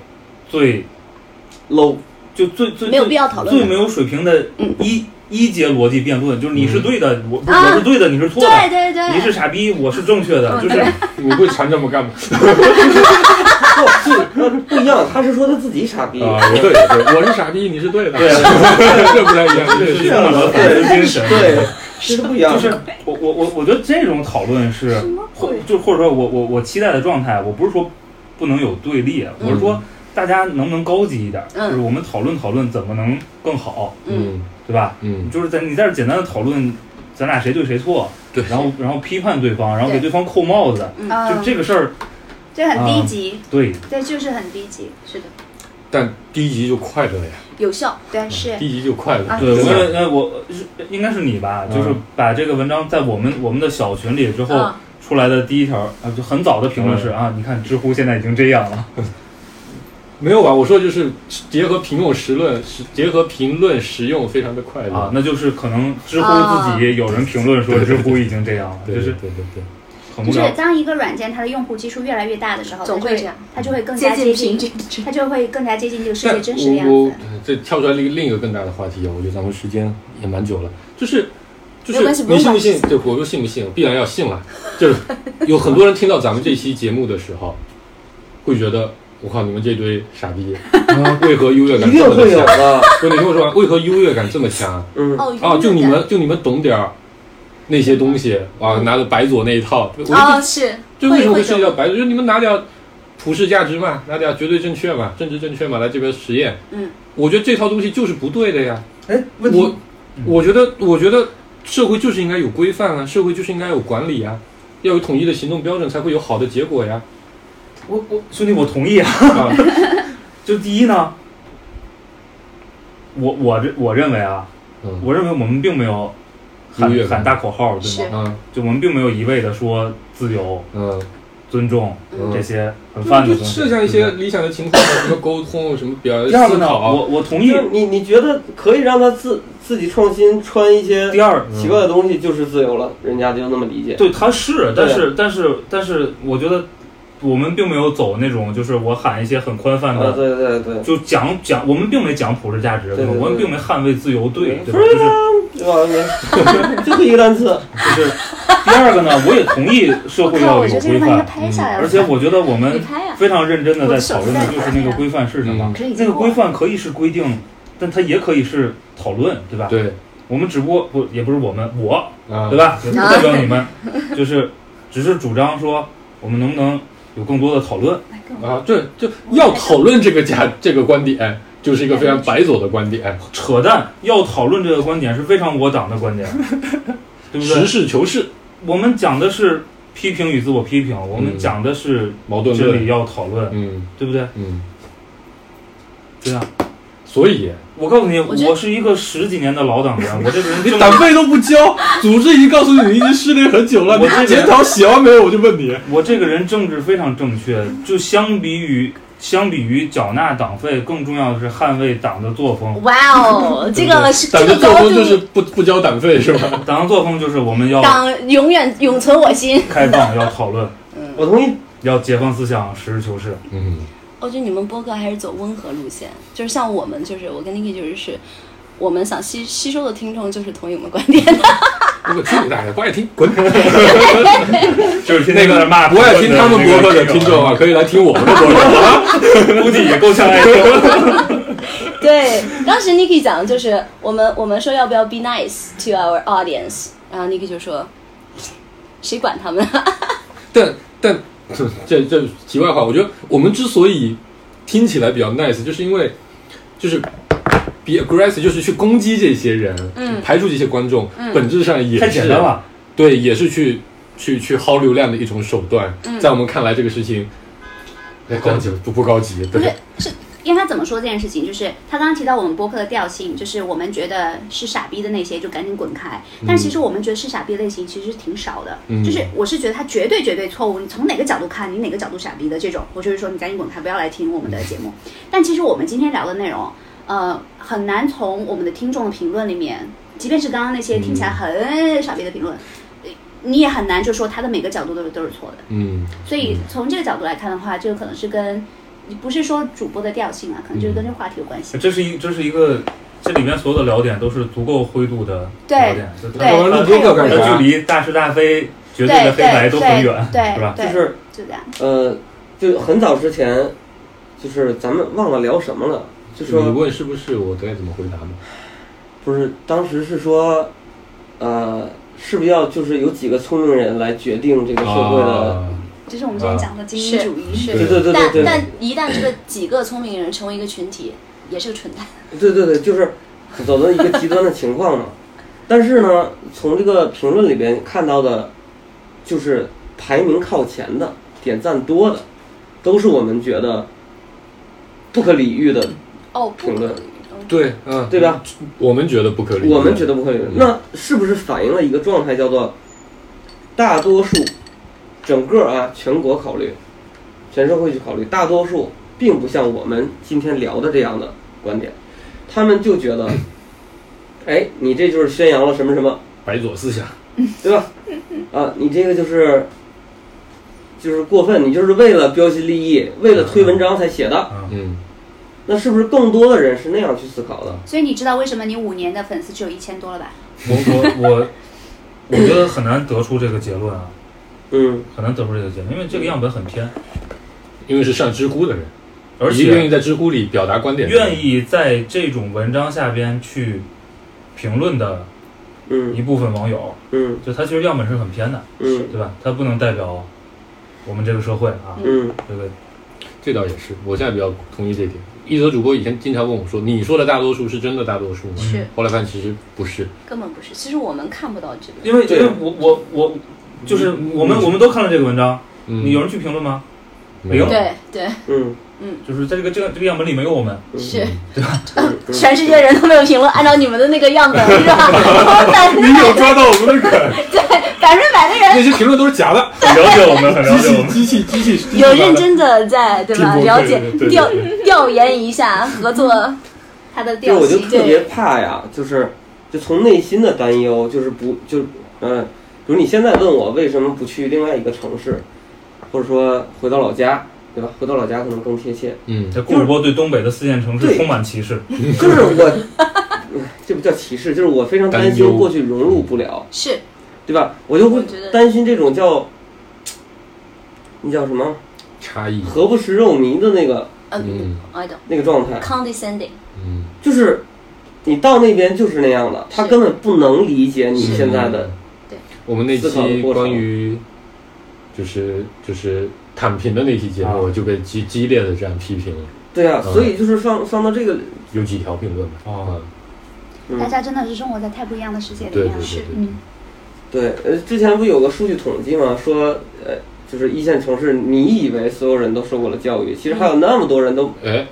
最 low，就最最没有必要讨论最没有水平的嗯一、一节逻辑辩论，就是你是对的，我不是啊我是对的，你是错的，对对对，你是傻逼，我是正确的，嗯就是 我会常这么干吗？不不一样，他是说他自己傻逼。啊，也对，也对，我是傻逼，你是对的，对 这不太一样，这是是充满了反思精神。对，是不一样。就是我我我我觉得这种讨论是，或就或者说我我我期待的状态，我不是说不能有对立，我是说大家能不能高级一点，嗯。就是我们讨论讨论怎么能更好，嗯。对吧？嗯，就是在你在这简单的讨论，咱俩谁对谁错，对。然后然后批判对方，然后给对。对方扣帽子，嗯。就嗯，这个事儿，这很低级，对，对，就是很低级，是的，但第一集就快乐呀，有效，对是。第一集就快乐。啊，对，真的我呃我是应该是你吧，嗯。就是把这个文章在我们我们的小群里之后嗯。出来的第一条啊，就很早的评论是嗯。啊，你看知乎现在已经这样了，没有吧？我说就是结合评论实论，实结合评论实用，非常的快乐啊，那就是可能知乎啊自己有人评论说知乎已经这样了，对就是对对对，就是。当一个软件它的用户基数越来越大的时候，它就总会这样，它就会更加接近近平，均。它就会更加接近这个世界真实的样子。这跳出来另另一个更大的话题啊，我觉得咱们时间也蛮久了，就是就是你信不信？对，我说信不信，必然要信了。就是 有很多人听到咱们这期节目的时候，会觉得我靠，你们这堆傻逼，啊为何优越感这么的强？的。不，你听我说完，为何优越感这么强？嗯，哦啊，就你们就你们懂点儿那些东西啊，拿着白左那一套，我就感哦是，就为什么会会涉及到白左？就是你们拿点普世价值嘛，拿点绝对正确嘛，政治正确嘛，来这边实验。嗯，我觉得这套东西就是不对的呀。哎，我我觉得，我觉得社会就是应该有规范啊，社会就是应该有管理啊，要有统一的行动标准，才会有好的结果呀。我我兄弟，我同意啊。啊，就第一呢，我我这我认为啊，嗯我认为我们并没有喊喊大口号，对吗？嗯就我们并没有一味的说自由、嗯，尊重嗯这些很泛的就东西。设想一些理想的情况啊，什么沟通，什么表对第二个呢，思考，我我同意。你你觉得可以让他自自己创新，穿一些第二，奇怪的东西就是自由了，人家就那么理解。对，他是，但对是但是但是，我觉得我们并没有走那种，就是我喊一些很宽泛啊，的，对对对，就讲讲，我们并没讲普世价值，对对对我们并没捍卫自由，对，对吧？freedom，对吧？你 最后一个单词，就是第二个呢，我也同意社，会要有规范，拍下来了。而且我觉得我们，非常认真的在讨论的就是那个规范是什么那个规范可以是规定，但它也可以是讨论，对吧？对我们只不过不也不是我们我啊，对吧？也不代表你们，就是只是主张说我们能不能有更多的讨论。啊，对就要讨论这个价这个观点，就是一个非常白左的观点，扯淡！要讨论这个观点是非常我党的观点，对不实？事求是，我们讲的是批评与自我批评，我们嗯讲的是矛盾这里，要讨论，嗯对不对？嗯，对啊，所以我告诉你，我我是一个十几年的老党员，我这个人你党费都不交，组织已经告诉你你已经失联很久了，我这你检讨写完没有？我就问你，我这个人政治非常正确，就相比于相比于缴纳党费，更重要的是捍卫党的作风。哇哦，这个是党的作风就是，不不交党费是吧？党的作风就是我们要党永远永存我心。开放，要讨论，我同意。要解放思想，实事求是。嗯，我觉得你们播客还是走温和路线，就是像我们，就是我跟 Niki 就是是，我们想吸吸收的听众就是同意我们观点 的。不爱听滚！就是天那个骂不爱听他们播客的听众啊，可以来听我们的播客啊。估计也够呛爱听。对，当时 Niki 讲的就是我们我们说要不要 be nice to our audience，然后 Niki 就说，谁管他们？但但 这这这题外话，我觉得我们之所以听起来比较 nice，就是因为就是 be aggressive，就是去攻击这些人，嗯排除这些观众，本质上也是太简单了，对，也是去去去薅流量的一种手段。在我们看来，这个事情哎高级不不高级，不是对，是因为他怎么说这件事情，就是他刚刚提到我们播客的调性，就是我们觉得是傻逼的那些就赶紧滚开，但其实我们觉得是傻逼类型其实挺少的，嗯。就是我是觉得他绝对绝对错误，你从哪个角度看，你哪个角度傻逼的这种，我就是说你赶紧滚开，不要来听我们的节目。但其实我们今天聊的内容，呃，很难从我们的听众的评论里面，即便是刚刚那些听起来很傻逼的评论。呃你也很难就说他的每个角度都是都是错的，嗯，所以从这个角度来看的话，这个可能是跟不是说主播的调性啊，可能就是跟这话题有关系。这是一这是一个，这里面所有的聊点都是足够灰度的对聊点，就对它我们录播客干它啥距？离大是大非、绝对的黑白都很远，对是吧？就是就这样。呃，就很早之前，就是咱们忘了聊什么了，就你说问是不是我该怎么回答吗？不是当时是说，呃，是不是要就是有几个聪明人来决定这个社会的？啊这是我们之前讲的精英主义，是对对对对对但但一旦这个几个聪明人成为一个群体，也是个蠢蛋。对对对，就是走到一个极端的情况嘛。但是呢，从这个评论里边看到的，就是排名靠前的、点赞多的，都是我们觉得不可理喻的，哦，不评论对，嗯，对吧？我们觉得不可理喻，我们觉得不可理喻嗯。那是不是反映了一个状态，叫做大多数整个啊全国考虑，全社会去考虑，大多数并不像我们今天聊的这样的观点，他们就觉得，哎，你这就是宣扬了什么什么，白左思想，对吧？啊，你这个就是就是过分，你就是为了标新立异，为了推文章才写的。嗯，嗯，那是不是更多的人是那样去思考的？所以你知道为什么你五年的粉丝只有一千多了吧？我我我，我觉得很难得出这个结论啊，嗯，很难得出这个结论，因为这个样本很偏，因为是上知乎的人，而且愿意在知乎里表达观点，愿意在这种文章下边去评论的嗯一部分网友，嗯就他其实样本是很偏的，嗯对吧？他不能代表我们这个社会啊，嗯对不对这倒也是，我现在比较同意这点。一则主播以前经常问我说：“你说的大多数是真的大多数吗？”是后来发现其实不是。根本不是。其实我们看不到这个。因为因为我我我就是我们嗯。我们都看了这个文章，嗯，你有人去评论吗？没有？对对，嗯。嗯。就是在这个这个这个样本里没有我们，是。对吧？全世界人都没有评论，按照你们的那个样本 是吧？百分之你有百抓到我们的梗，对百分之百的人那些评论都是假的，很了解我们，很了机解我们。器机器机器机器有认真的在对吧？了解。对对对调调研一下，合作。他的就调性。我就特别怕呀，就是就从内心的担忧，就是不就嗯，比如你现在问我为什么不去另外一个城市，或者说回到老家，对吧？回到老家可能更贴切。嗯，这顾主播对东北的四线城市充满歧视，就是我，嗯 这不叫歧视，就是我非常担心过去融入不了，是。对吧？我就会担心这种叫，那叫什么？差异，何不食肉糜的那个嗯嗯，I don't 那个状态，condescending。嗯，就是你到那边就是那样的，他根本不能理解你现在的。我们那期关于就是就是躺平的那期节目啊。就被激激烈的这样批评了，对啊，嗯。所以就是放放到这个，有几条评论吧。哦嗯。嗯。大，家真的是生活在太不一样的世界里对面了。对对对，嗯，对，呃，之前不有个数据统计吗？说，呃，就是一线城市，你以为所有人都受过了教育，其实还有那么多人都，哎，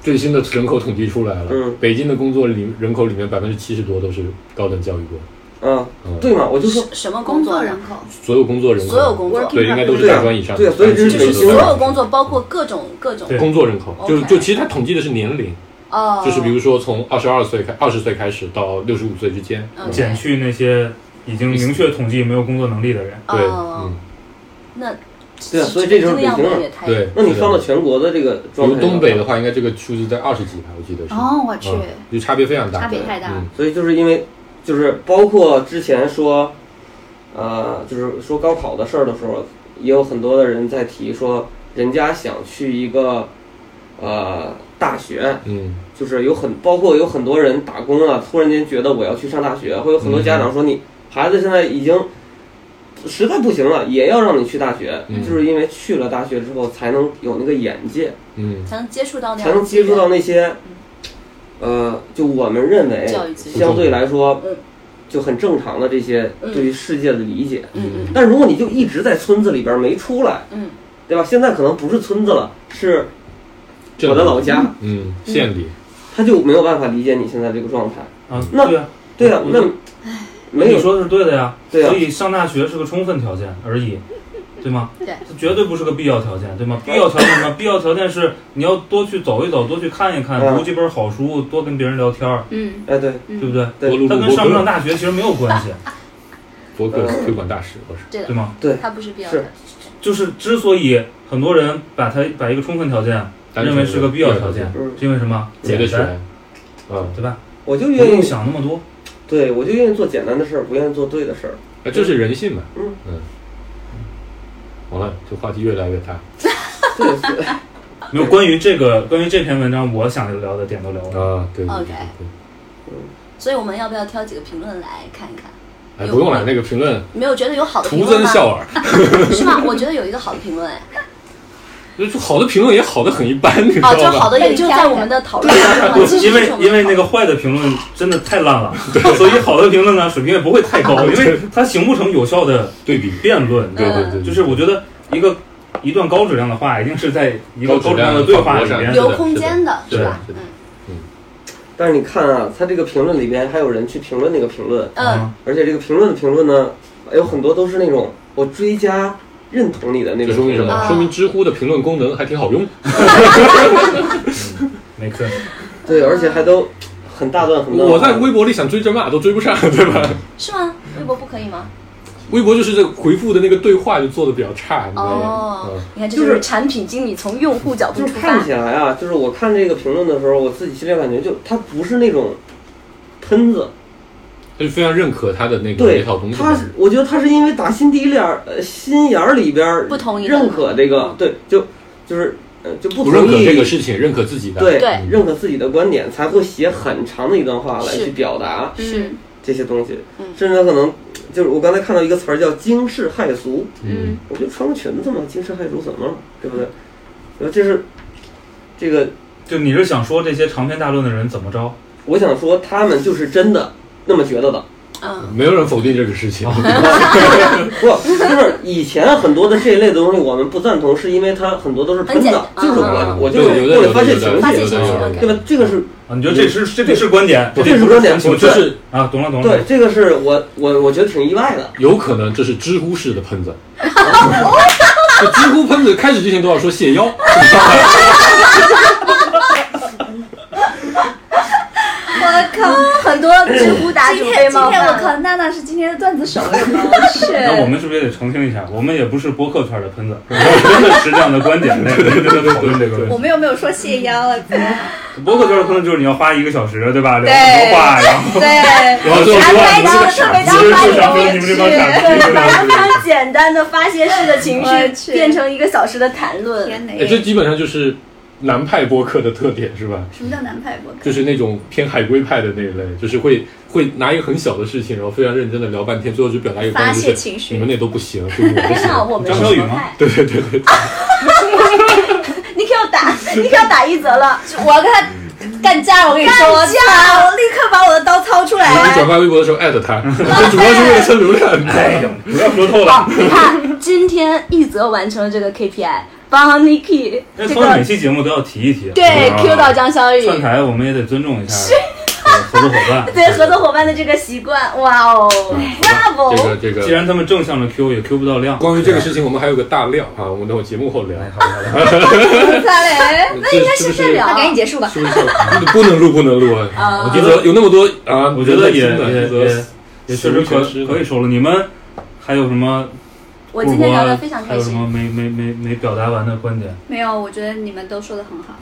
最新的人口统计出来了，嗯。北京的工作里人口里面百分之七十多都是高等教育过，啊嗯，对嘛？我就说什什么工工作人口，所有工作人口，所有工作，对，应该都是大专以上的，对啊所以这是就是所有工作，包括各种各种对工作人口，就就其实它统计的是年龄，哦，就是比如说从二十二岁开二十岁开始到六十五岁之间，嗯减去那些已经明确统计没有工作能力的人。对，哦嗯，那对啊所以这就是北京啊本也太对。那你放到全国的这个比状态，如东北的，话，应该这个数字在二十几吧，我记得是。哦，我去，嗯就差别非常大，差别太大。嗯所以就是因为就是包括之前说，呃，就是说高考的事儿的时候，也有很多的人在提说，人家想去一个呃大学，嗯就是有很包括有很多人打工啊，突然间觉得我要去上大学，会有很多家长说你孩子现在已经实在不行了，也要让你去大学，嗯就是因为去了大学之后才能有那个眼界，嗯。才能接触到那才能接触到那些，呃，就我们认为相对来说嗯就很正常的这些嗯对于世界的理解。嗯嗯但如果你就一直在村子里边没出来，嗯对吧？现在可能不是村子了，是我的老家，嗯县里，他就没有办法理解你现在这个状态。啊，那对啊，对啊，那没有你说的是对的呀。对啊所以上大学是个充分条件而已，对吗？对，绝对不是个必要条件，对吗？必要条件什么？必要条件是你要多去走一走，多去看一看，嗯。读几本好书，多跟别人聊天儿，嗯，哎对。嗯。对不对？对。多录它跟上不上大学其实没有关系，博客嗯推广大使，我是。对。吗，对。吗？它不是必要是。的。就是之所以很多人把它把一个充分条件认为是个必要条件，嗯。是因为什么？简单，嗯，对吧？我就不用愿意，想那么多。对我就愿意做简单的事儿，不愿意做对的事儿。啊，这是人性嘛，嗯。嗯，完了，这话题越来越大对，对没有关于这个关于这篇文章，我想聊的点都聊完了。啊，对对对 OK 对所以我们要不要挑几个评论来看一看？哎，不用了，那个评论没有觉得有好的评徒论吗？增笑耳，是吗？我觉得有一个好的评论哎，就好的评论也好的很一般，你知道哦，吧？就好的也就在我们的讨论因为因为那个坏的评论真的太烂了，所以好的评论呢水平也不会太高，因为它形不成有效的对比，辩论。对对对，就是我觉得一个一段高质量的话，一定是在一个高质量的对话里反驳边上留空间的是吧？是的嗯但是你看啊，他这个评论里边还有人去评论那个评论，嗯，而且这个评论的评论呢，有很多都是那种我追加认同你的那个说明什么？个评论。啊说明知乎的评论功能还挺好用。没错，对，而且还都很大段很大段。我在微博里想追着骂都追不上，对吧？是吗？微博不可以吗？微博就是这个回复的那个对话就做的比较差，你知道吗？哦嗯，你看，这就就是是产品经理从用户角度出就是看。起来啊，就是我看这个评论的时候，我自己心里感觉就他不是那种喷子，他就非常认可他的那个对那套东西。他是我觉得他是因为打心底里儿呃心眼儿里边儿不同意认可这个，对，就就是呃就不不认可同意这个事情，认可自己的。对对认可自己的观点，才会写很长的一段话来去表达是，这些东西嗯，甚至他可能就是我刚才看到一个词儿叫惊世骇俗，嗯，我觉得穿个裙子嘛，惊世骇俗怎么了，对不对？呃，这是这个，就你是想说这些长篇大论的人怎么着？我想说他们就是真的那么觉得的。嗯，没有人否定这个事情。不，就是以前很多的这一类的东西我们不赞同，是因为它很多都是喷的，就是我嗯我就是对有的为了发泄情绪，对吧？这个是啊，你觉得这是这得是观点，这不是观点我就是啊，懂了懂了。对，这个是我我我觉得挺意外的。有可能这是知乎式的喷子。这知乎喷子开始之前都要说谢邀，我靠！很多知乎答主今天今被冒犯天我靠，娜娜是今天的段子手 是吗？那我们是不是也得澄清一下？我们也不是播客圈的喷子，我们真的持这样的观点来认真的讨论这个问题。我们又没有说谢邀啊？播客圈的喷子就是你要花一个小时，对吧？聊对很多话，然后对，然后最后说你们这个特别其实当是想说你们这帮傻逼，对把一个非？常简单的发泄式的情绪变成一个小时的谈论。哎，这基本上就是南派播客的特点，是吧？什么叫南派播客？就是那种偏海归派的那一类，就是会会拿一个很小的事情，然后非常认真的聊半天，最后就表达一个观发点，就是泄情绪你们那都不行，就我不行。我们张小雨吗是什么派？对对对对，你可要 打，你可要打一泽了。我要跟他干架！我跟你说，干架我立刻把我的刀掏出来你。转发微博的时候艾特他，这 主要是为了蹭流量。哎呦，不要说透好了。，你看，今天一泽完成了这个 KPI，帮 Niki 这那从每期节目都要提一提，对啊 Q 到江小雨，串台，我们也得尊重一下合作伙伴。对合作伙伴的这个习惯，哇哦，bravo！这个这个既然他们正向着 Q，也 Q 不到量。关于这个事情，我们还有个大料啊，我们等会节目后聊。哎，好的好的。那应该是这聊那赶紧结束吧。是不是不能录不能录？啊我觉得有那么多啊，我觉得也也也也确实可可可以说了。你们还有什么？我今天聊得非常开还有什么心。没没没没表达完的观点？没有，我觉得你们都说的很好。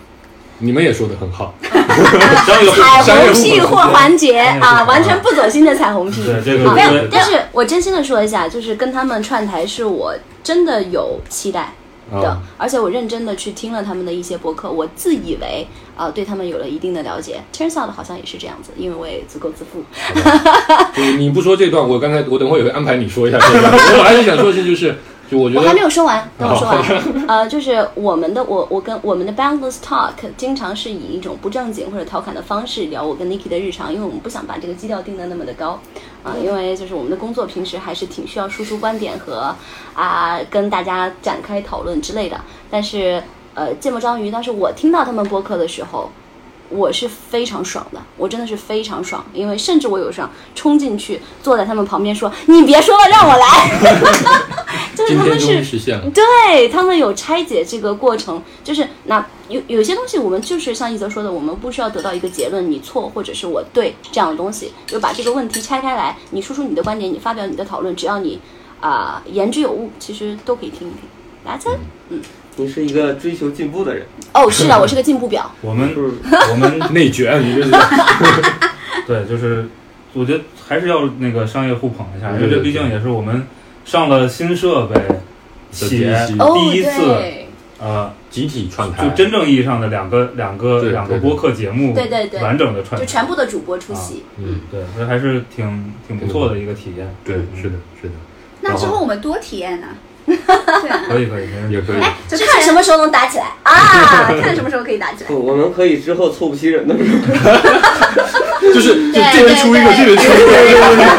你们也说的很好，彩虹屁或环节啊，完全不走心的彩虹屁。没有，但是我真心的说一下，就是跟他们串台是我真的有期待的，啊，而且我认真的去听了他们的一些博客，我自以为啊、对他们有了一定的了解，turns out 好像也是这样子，因为我也足够自负。你你不说这段，我刚才我等会儿也会安排你说一下这段。我还是想说的是，就是就我觉得我还没有说完，等我说完。呃，就是我们的我我跟我们的 Bangless Talk 经常是以一种不正经或者调侃的方式聊我跟 Niki 的日常，因为我们不想把这个基调定的那么的高啊、因为就是我们的工作平时还是挺需要输出观点和啊、跟大家展开讨论之类的。但是呃，芥末章鱼，但是我听到他们播客的时候。我是非常爽的，我真的是非常爽，因为甚至我有时候冲进去坐在他们旁边说：“你别说了，让我来。”就是他们今天终于是实现了。对他们有拆解这个过程，就是那有有些东西我们就是像一泽说的，我们不需要得到一个结论，你错或者是我对这样的东西，就把这个问题拆开来，你说出你的观点，你发表你的讨论，只要你啊、言之有物，其实都可以听一听。That's it。你是一个追求进步的人，哦，是啊，我是个进步表。我们是。我们内卷，你这是。对，就是我觉得还是要那个商业互捧一下，因为这毕竟也是我们上了新设备且第一次对。呃，集体串台，就真正意义上的两个两个两个播客节目对对对。完整的串就，全部的主播出席。嗯，对，所以还是挺挺不错的一个体验。对，是的，是的，那之后我们多体验呢？可以可以，也可以。哎，就就看什么时候能打起来 啊！看什么时候可以打起来。不，我们可以之后凑不齐人的时候，就是这边出一个，这边出一个，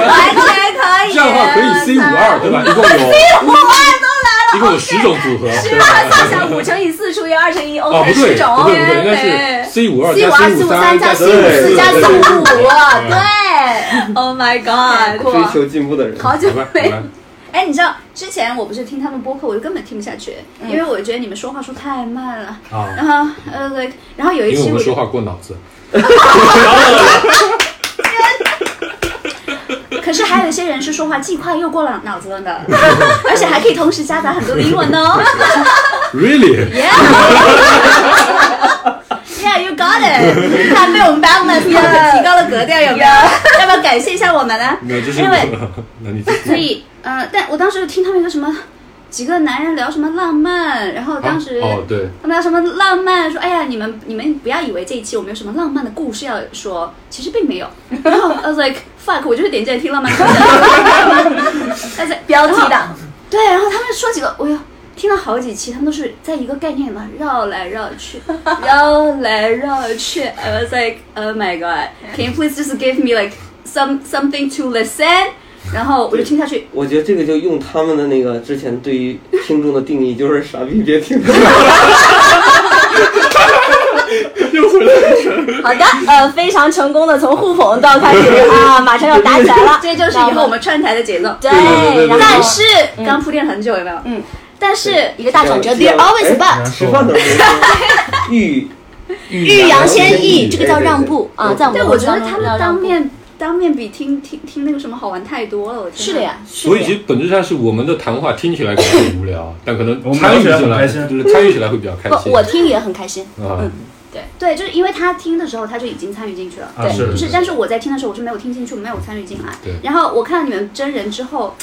完全可以。这样的话可以 C 五二，对吧？一共有 C 五二都来了，一共有十种组合。是吧？算想五乘以四除以二乘以哦，OK 不对，十种。不对，不对，应该是 C 五二 C 加五二 C 四五五三三加 C 五四加 C 五五，对。Oh my god！酷追求进步的人。好久没吧。哎，你知道之前我不是听他们播客，我就根本听不下去，因为我觉得你们说话说太慢了。啊，然后呃，like，然后有一期我就因为我们说话过脑子，可是还有一些人是说话既快又过了脑子了的，而且还可以同时夹杂很多的英文哦。Really？Yeah，you got it。他被我们 balance 提高了格调，有没有？要不要感谢一下我们呢？没有，就是因为 那你所以，呃，但我当时听他们一个什么，几个男人聊什么浪漫，然后当时。哦，对，他们聊什么浪漫？说哎呀，你们你们不要以为这一期我们有什么浪漫的故事要说，其实并没有。然后 I was like fuck，我就是点进来听浪漫故事。但是标题党，对，然后他们说几个，我哟听了好几期，他们都是在一个概念里面绕来绕去，绕来绕去。I was like, oh my god, can you please just give me like some something to listen？然后我就听下去，我觉得这个就用他们的那个之前对于听众的定义，就是傻逼别听。好的，呃，非常成功的从互捧到开始啊，马上要打起来了，这就是以后我们串台的节奏。对但是刚刚铺垫很久，有没有？嗯。但是一个大转折，There always but。欲欲扬先抑，这个叫让步啊，在我们对，我觉得他们当面当面比听听听那个什么好玩太多了。我天哪是的呀，的呀所以其实本质上是我们的谈话听起来可能很无聊，但可能我们参与起来开心就是参与起来会比较开不，心。我听也很开心。嗯，对对，就是因为他听的时候他就已经参与进去了。啊是就是，但是我在听的时候我是没有听进去，没有参与进来对。然后我看到你们真人之后，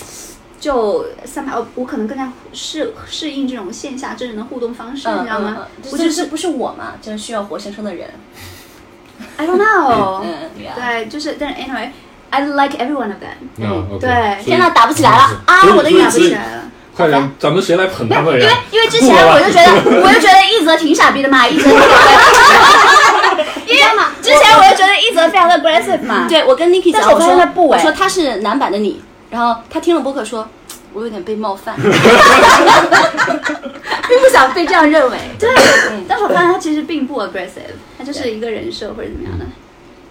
就三排，我可能更加适适应这种线下真人的互动方式，你知道吗？我我就是不是我嘛，就是需要活生生的人。I don't know。嗯，对就是，但是 anyway，I like every one of them。那 OK，对天呐，打不起来了啊！我的运气。起来了。快点，咱们谁来捧他们因为？因为之前我就觉得，我就觉得一泽挺傻逼的嘛，一泽。因为之前我就觉得一泽非常的 aggressive 嘛。对，我跟 Niki 讲，我但是我说他不哎我说他是男版的你，然后他听了播客说，我有点被冒犯，并不想被这样认为。对，但是我发现他其实并不 aggressive，他就是一个人设或者怎么样的。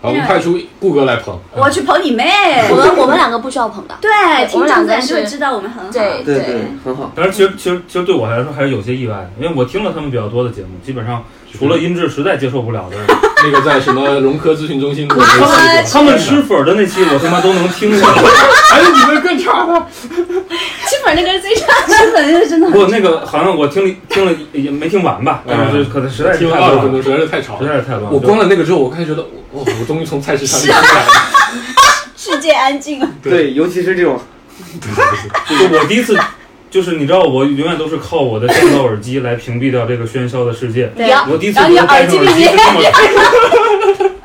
好，我们派出顾哥来捧。我去捧你妹。我们我们两个不需要捧的。对，我听们两个众自然就会知道我们很好。对对对，很好。但是其实其实其实对我来说还是有些意外的，因为我听了他们比较多的节目，基本上除了音质实在接受不了的，那个在什么融科咨询中心的 他那们期，他们吃粉儿的那期我他妈都能听下来。还有你们更差的。吃粉那个是最差的。真的是真的。不，那个好像我听了听了也没听完吧，但是可能实在是听不到了，二十分钟，实在是太吵实。在是太乱。我关了那个之后，我开始觉得，哦，我终于从菜市场里出来了。世界安静了。对，尤其是这种 就我第一次，就是你知道，我永远都是靠我的降噪耳机来屏蔽掉这个喧嚣的世界。对呀我第一次觉得戴上耳机是这么，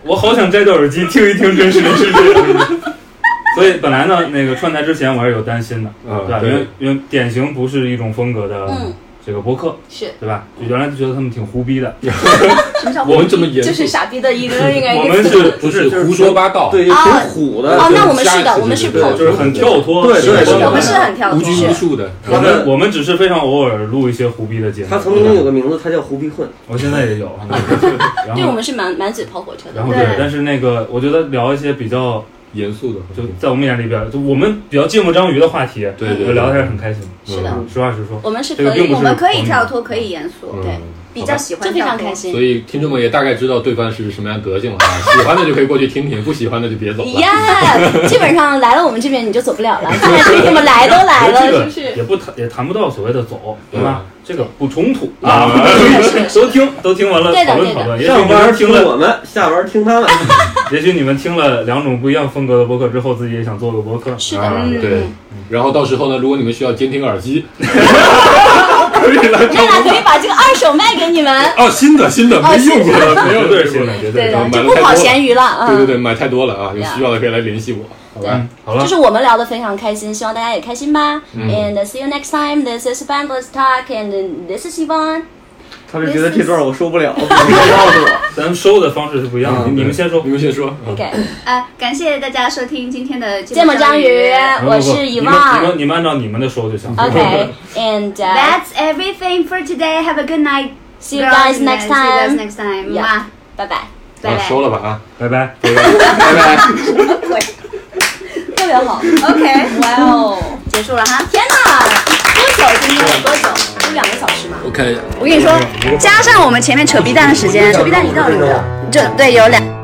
我好想摘掉耳机听一听真实的世界。所以本来呢，那个串台之前我还是有担心的，啊对吧？因为因为典型不是一种风格的嗯这个博客，是对吧？就原来就觉得他们挺胡逼的，什么叫我们这么严肃就是，傻逼的一个另外我一个词。们是不是胡说八道，对，就挺虎的。哦，那我们是的，我们是对捧就是很跳脱，对对对我们是很跳脱无。拘无束的。我们我们只是非常偶尔录一些胡逼的节目。他曾经有个名字，他叫胡逼混。我现在也有，然对，我们是满满嘴跑火车的然。后对但是那个我觉得聊一些比较严肃的，就在我们眼里边就我们比较芥末章鱼的话题，对聊的还是很开心。是的，实话实说，我们是可以我们可以跳脱，可以严肃，嗯对，比较喜欢就非常开心所。以听众们也大概知道对方是什么样德性了啊，喜欢的就可以过去听听，不喜欢的就别走了。呀，基本上来了我们这边你就走不了了，你们来都来了，这个是不是？也不谈也谈不到所谓的走，对吧？这个不冲突。啊 都听都听完了讨论讨论，也许你上班们听了，我们，下班听他们。也许你们听了两种不一样风格的播客之后，自己也想做个播客。是的，对，然后到时候呢，如果你们需要监听耳机，可以来娜娜可以把这个二手卖给你们，哦，新的新的哦没用过的，没绝有对是新的，绝对的，对。就不跑咸鱼了，嗯。对对对，买太多了啊，有需要的可以来联系我，好吧？嗯，好了就，是我们聊得非常开心，希望大家也开心吧。嗯 And see you next time. This is Bandless Talk, and this is Yvonne. 他是觉得这段我受不了，你告诉我。咱们收的方式是不一样的，嗯你们先说你。们先说。嗯 OK，啊，感谢大家收听今天的芥末章鱼，我是你们你 Yvonne 们。你们按照你们的收就行。OK，and、uh, That's everything for today. Have a good night. see you guys next time. See you guys next time. Yeah. 哇，拜拜。拜拜。啊收了吧啊，拜拜。拜拜。特别好。OK，哇哦！结束了哈。天哪，多久？今天有多久？有两个小时吗？OK。我跟你说，加上我们前面扯逼蛋的时间，扯逼蛋一到零的，就对有两。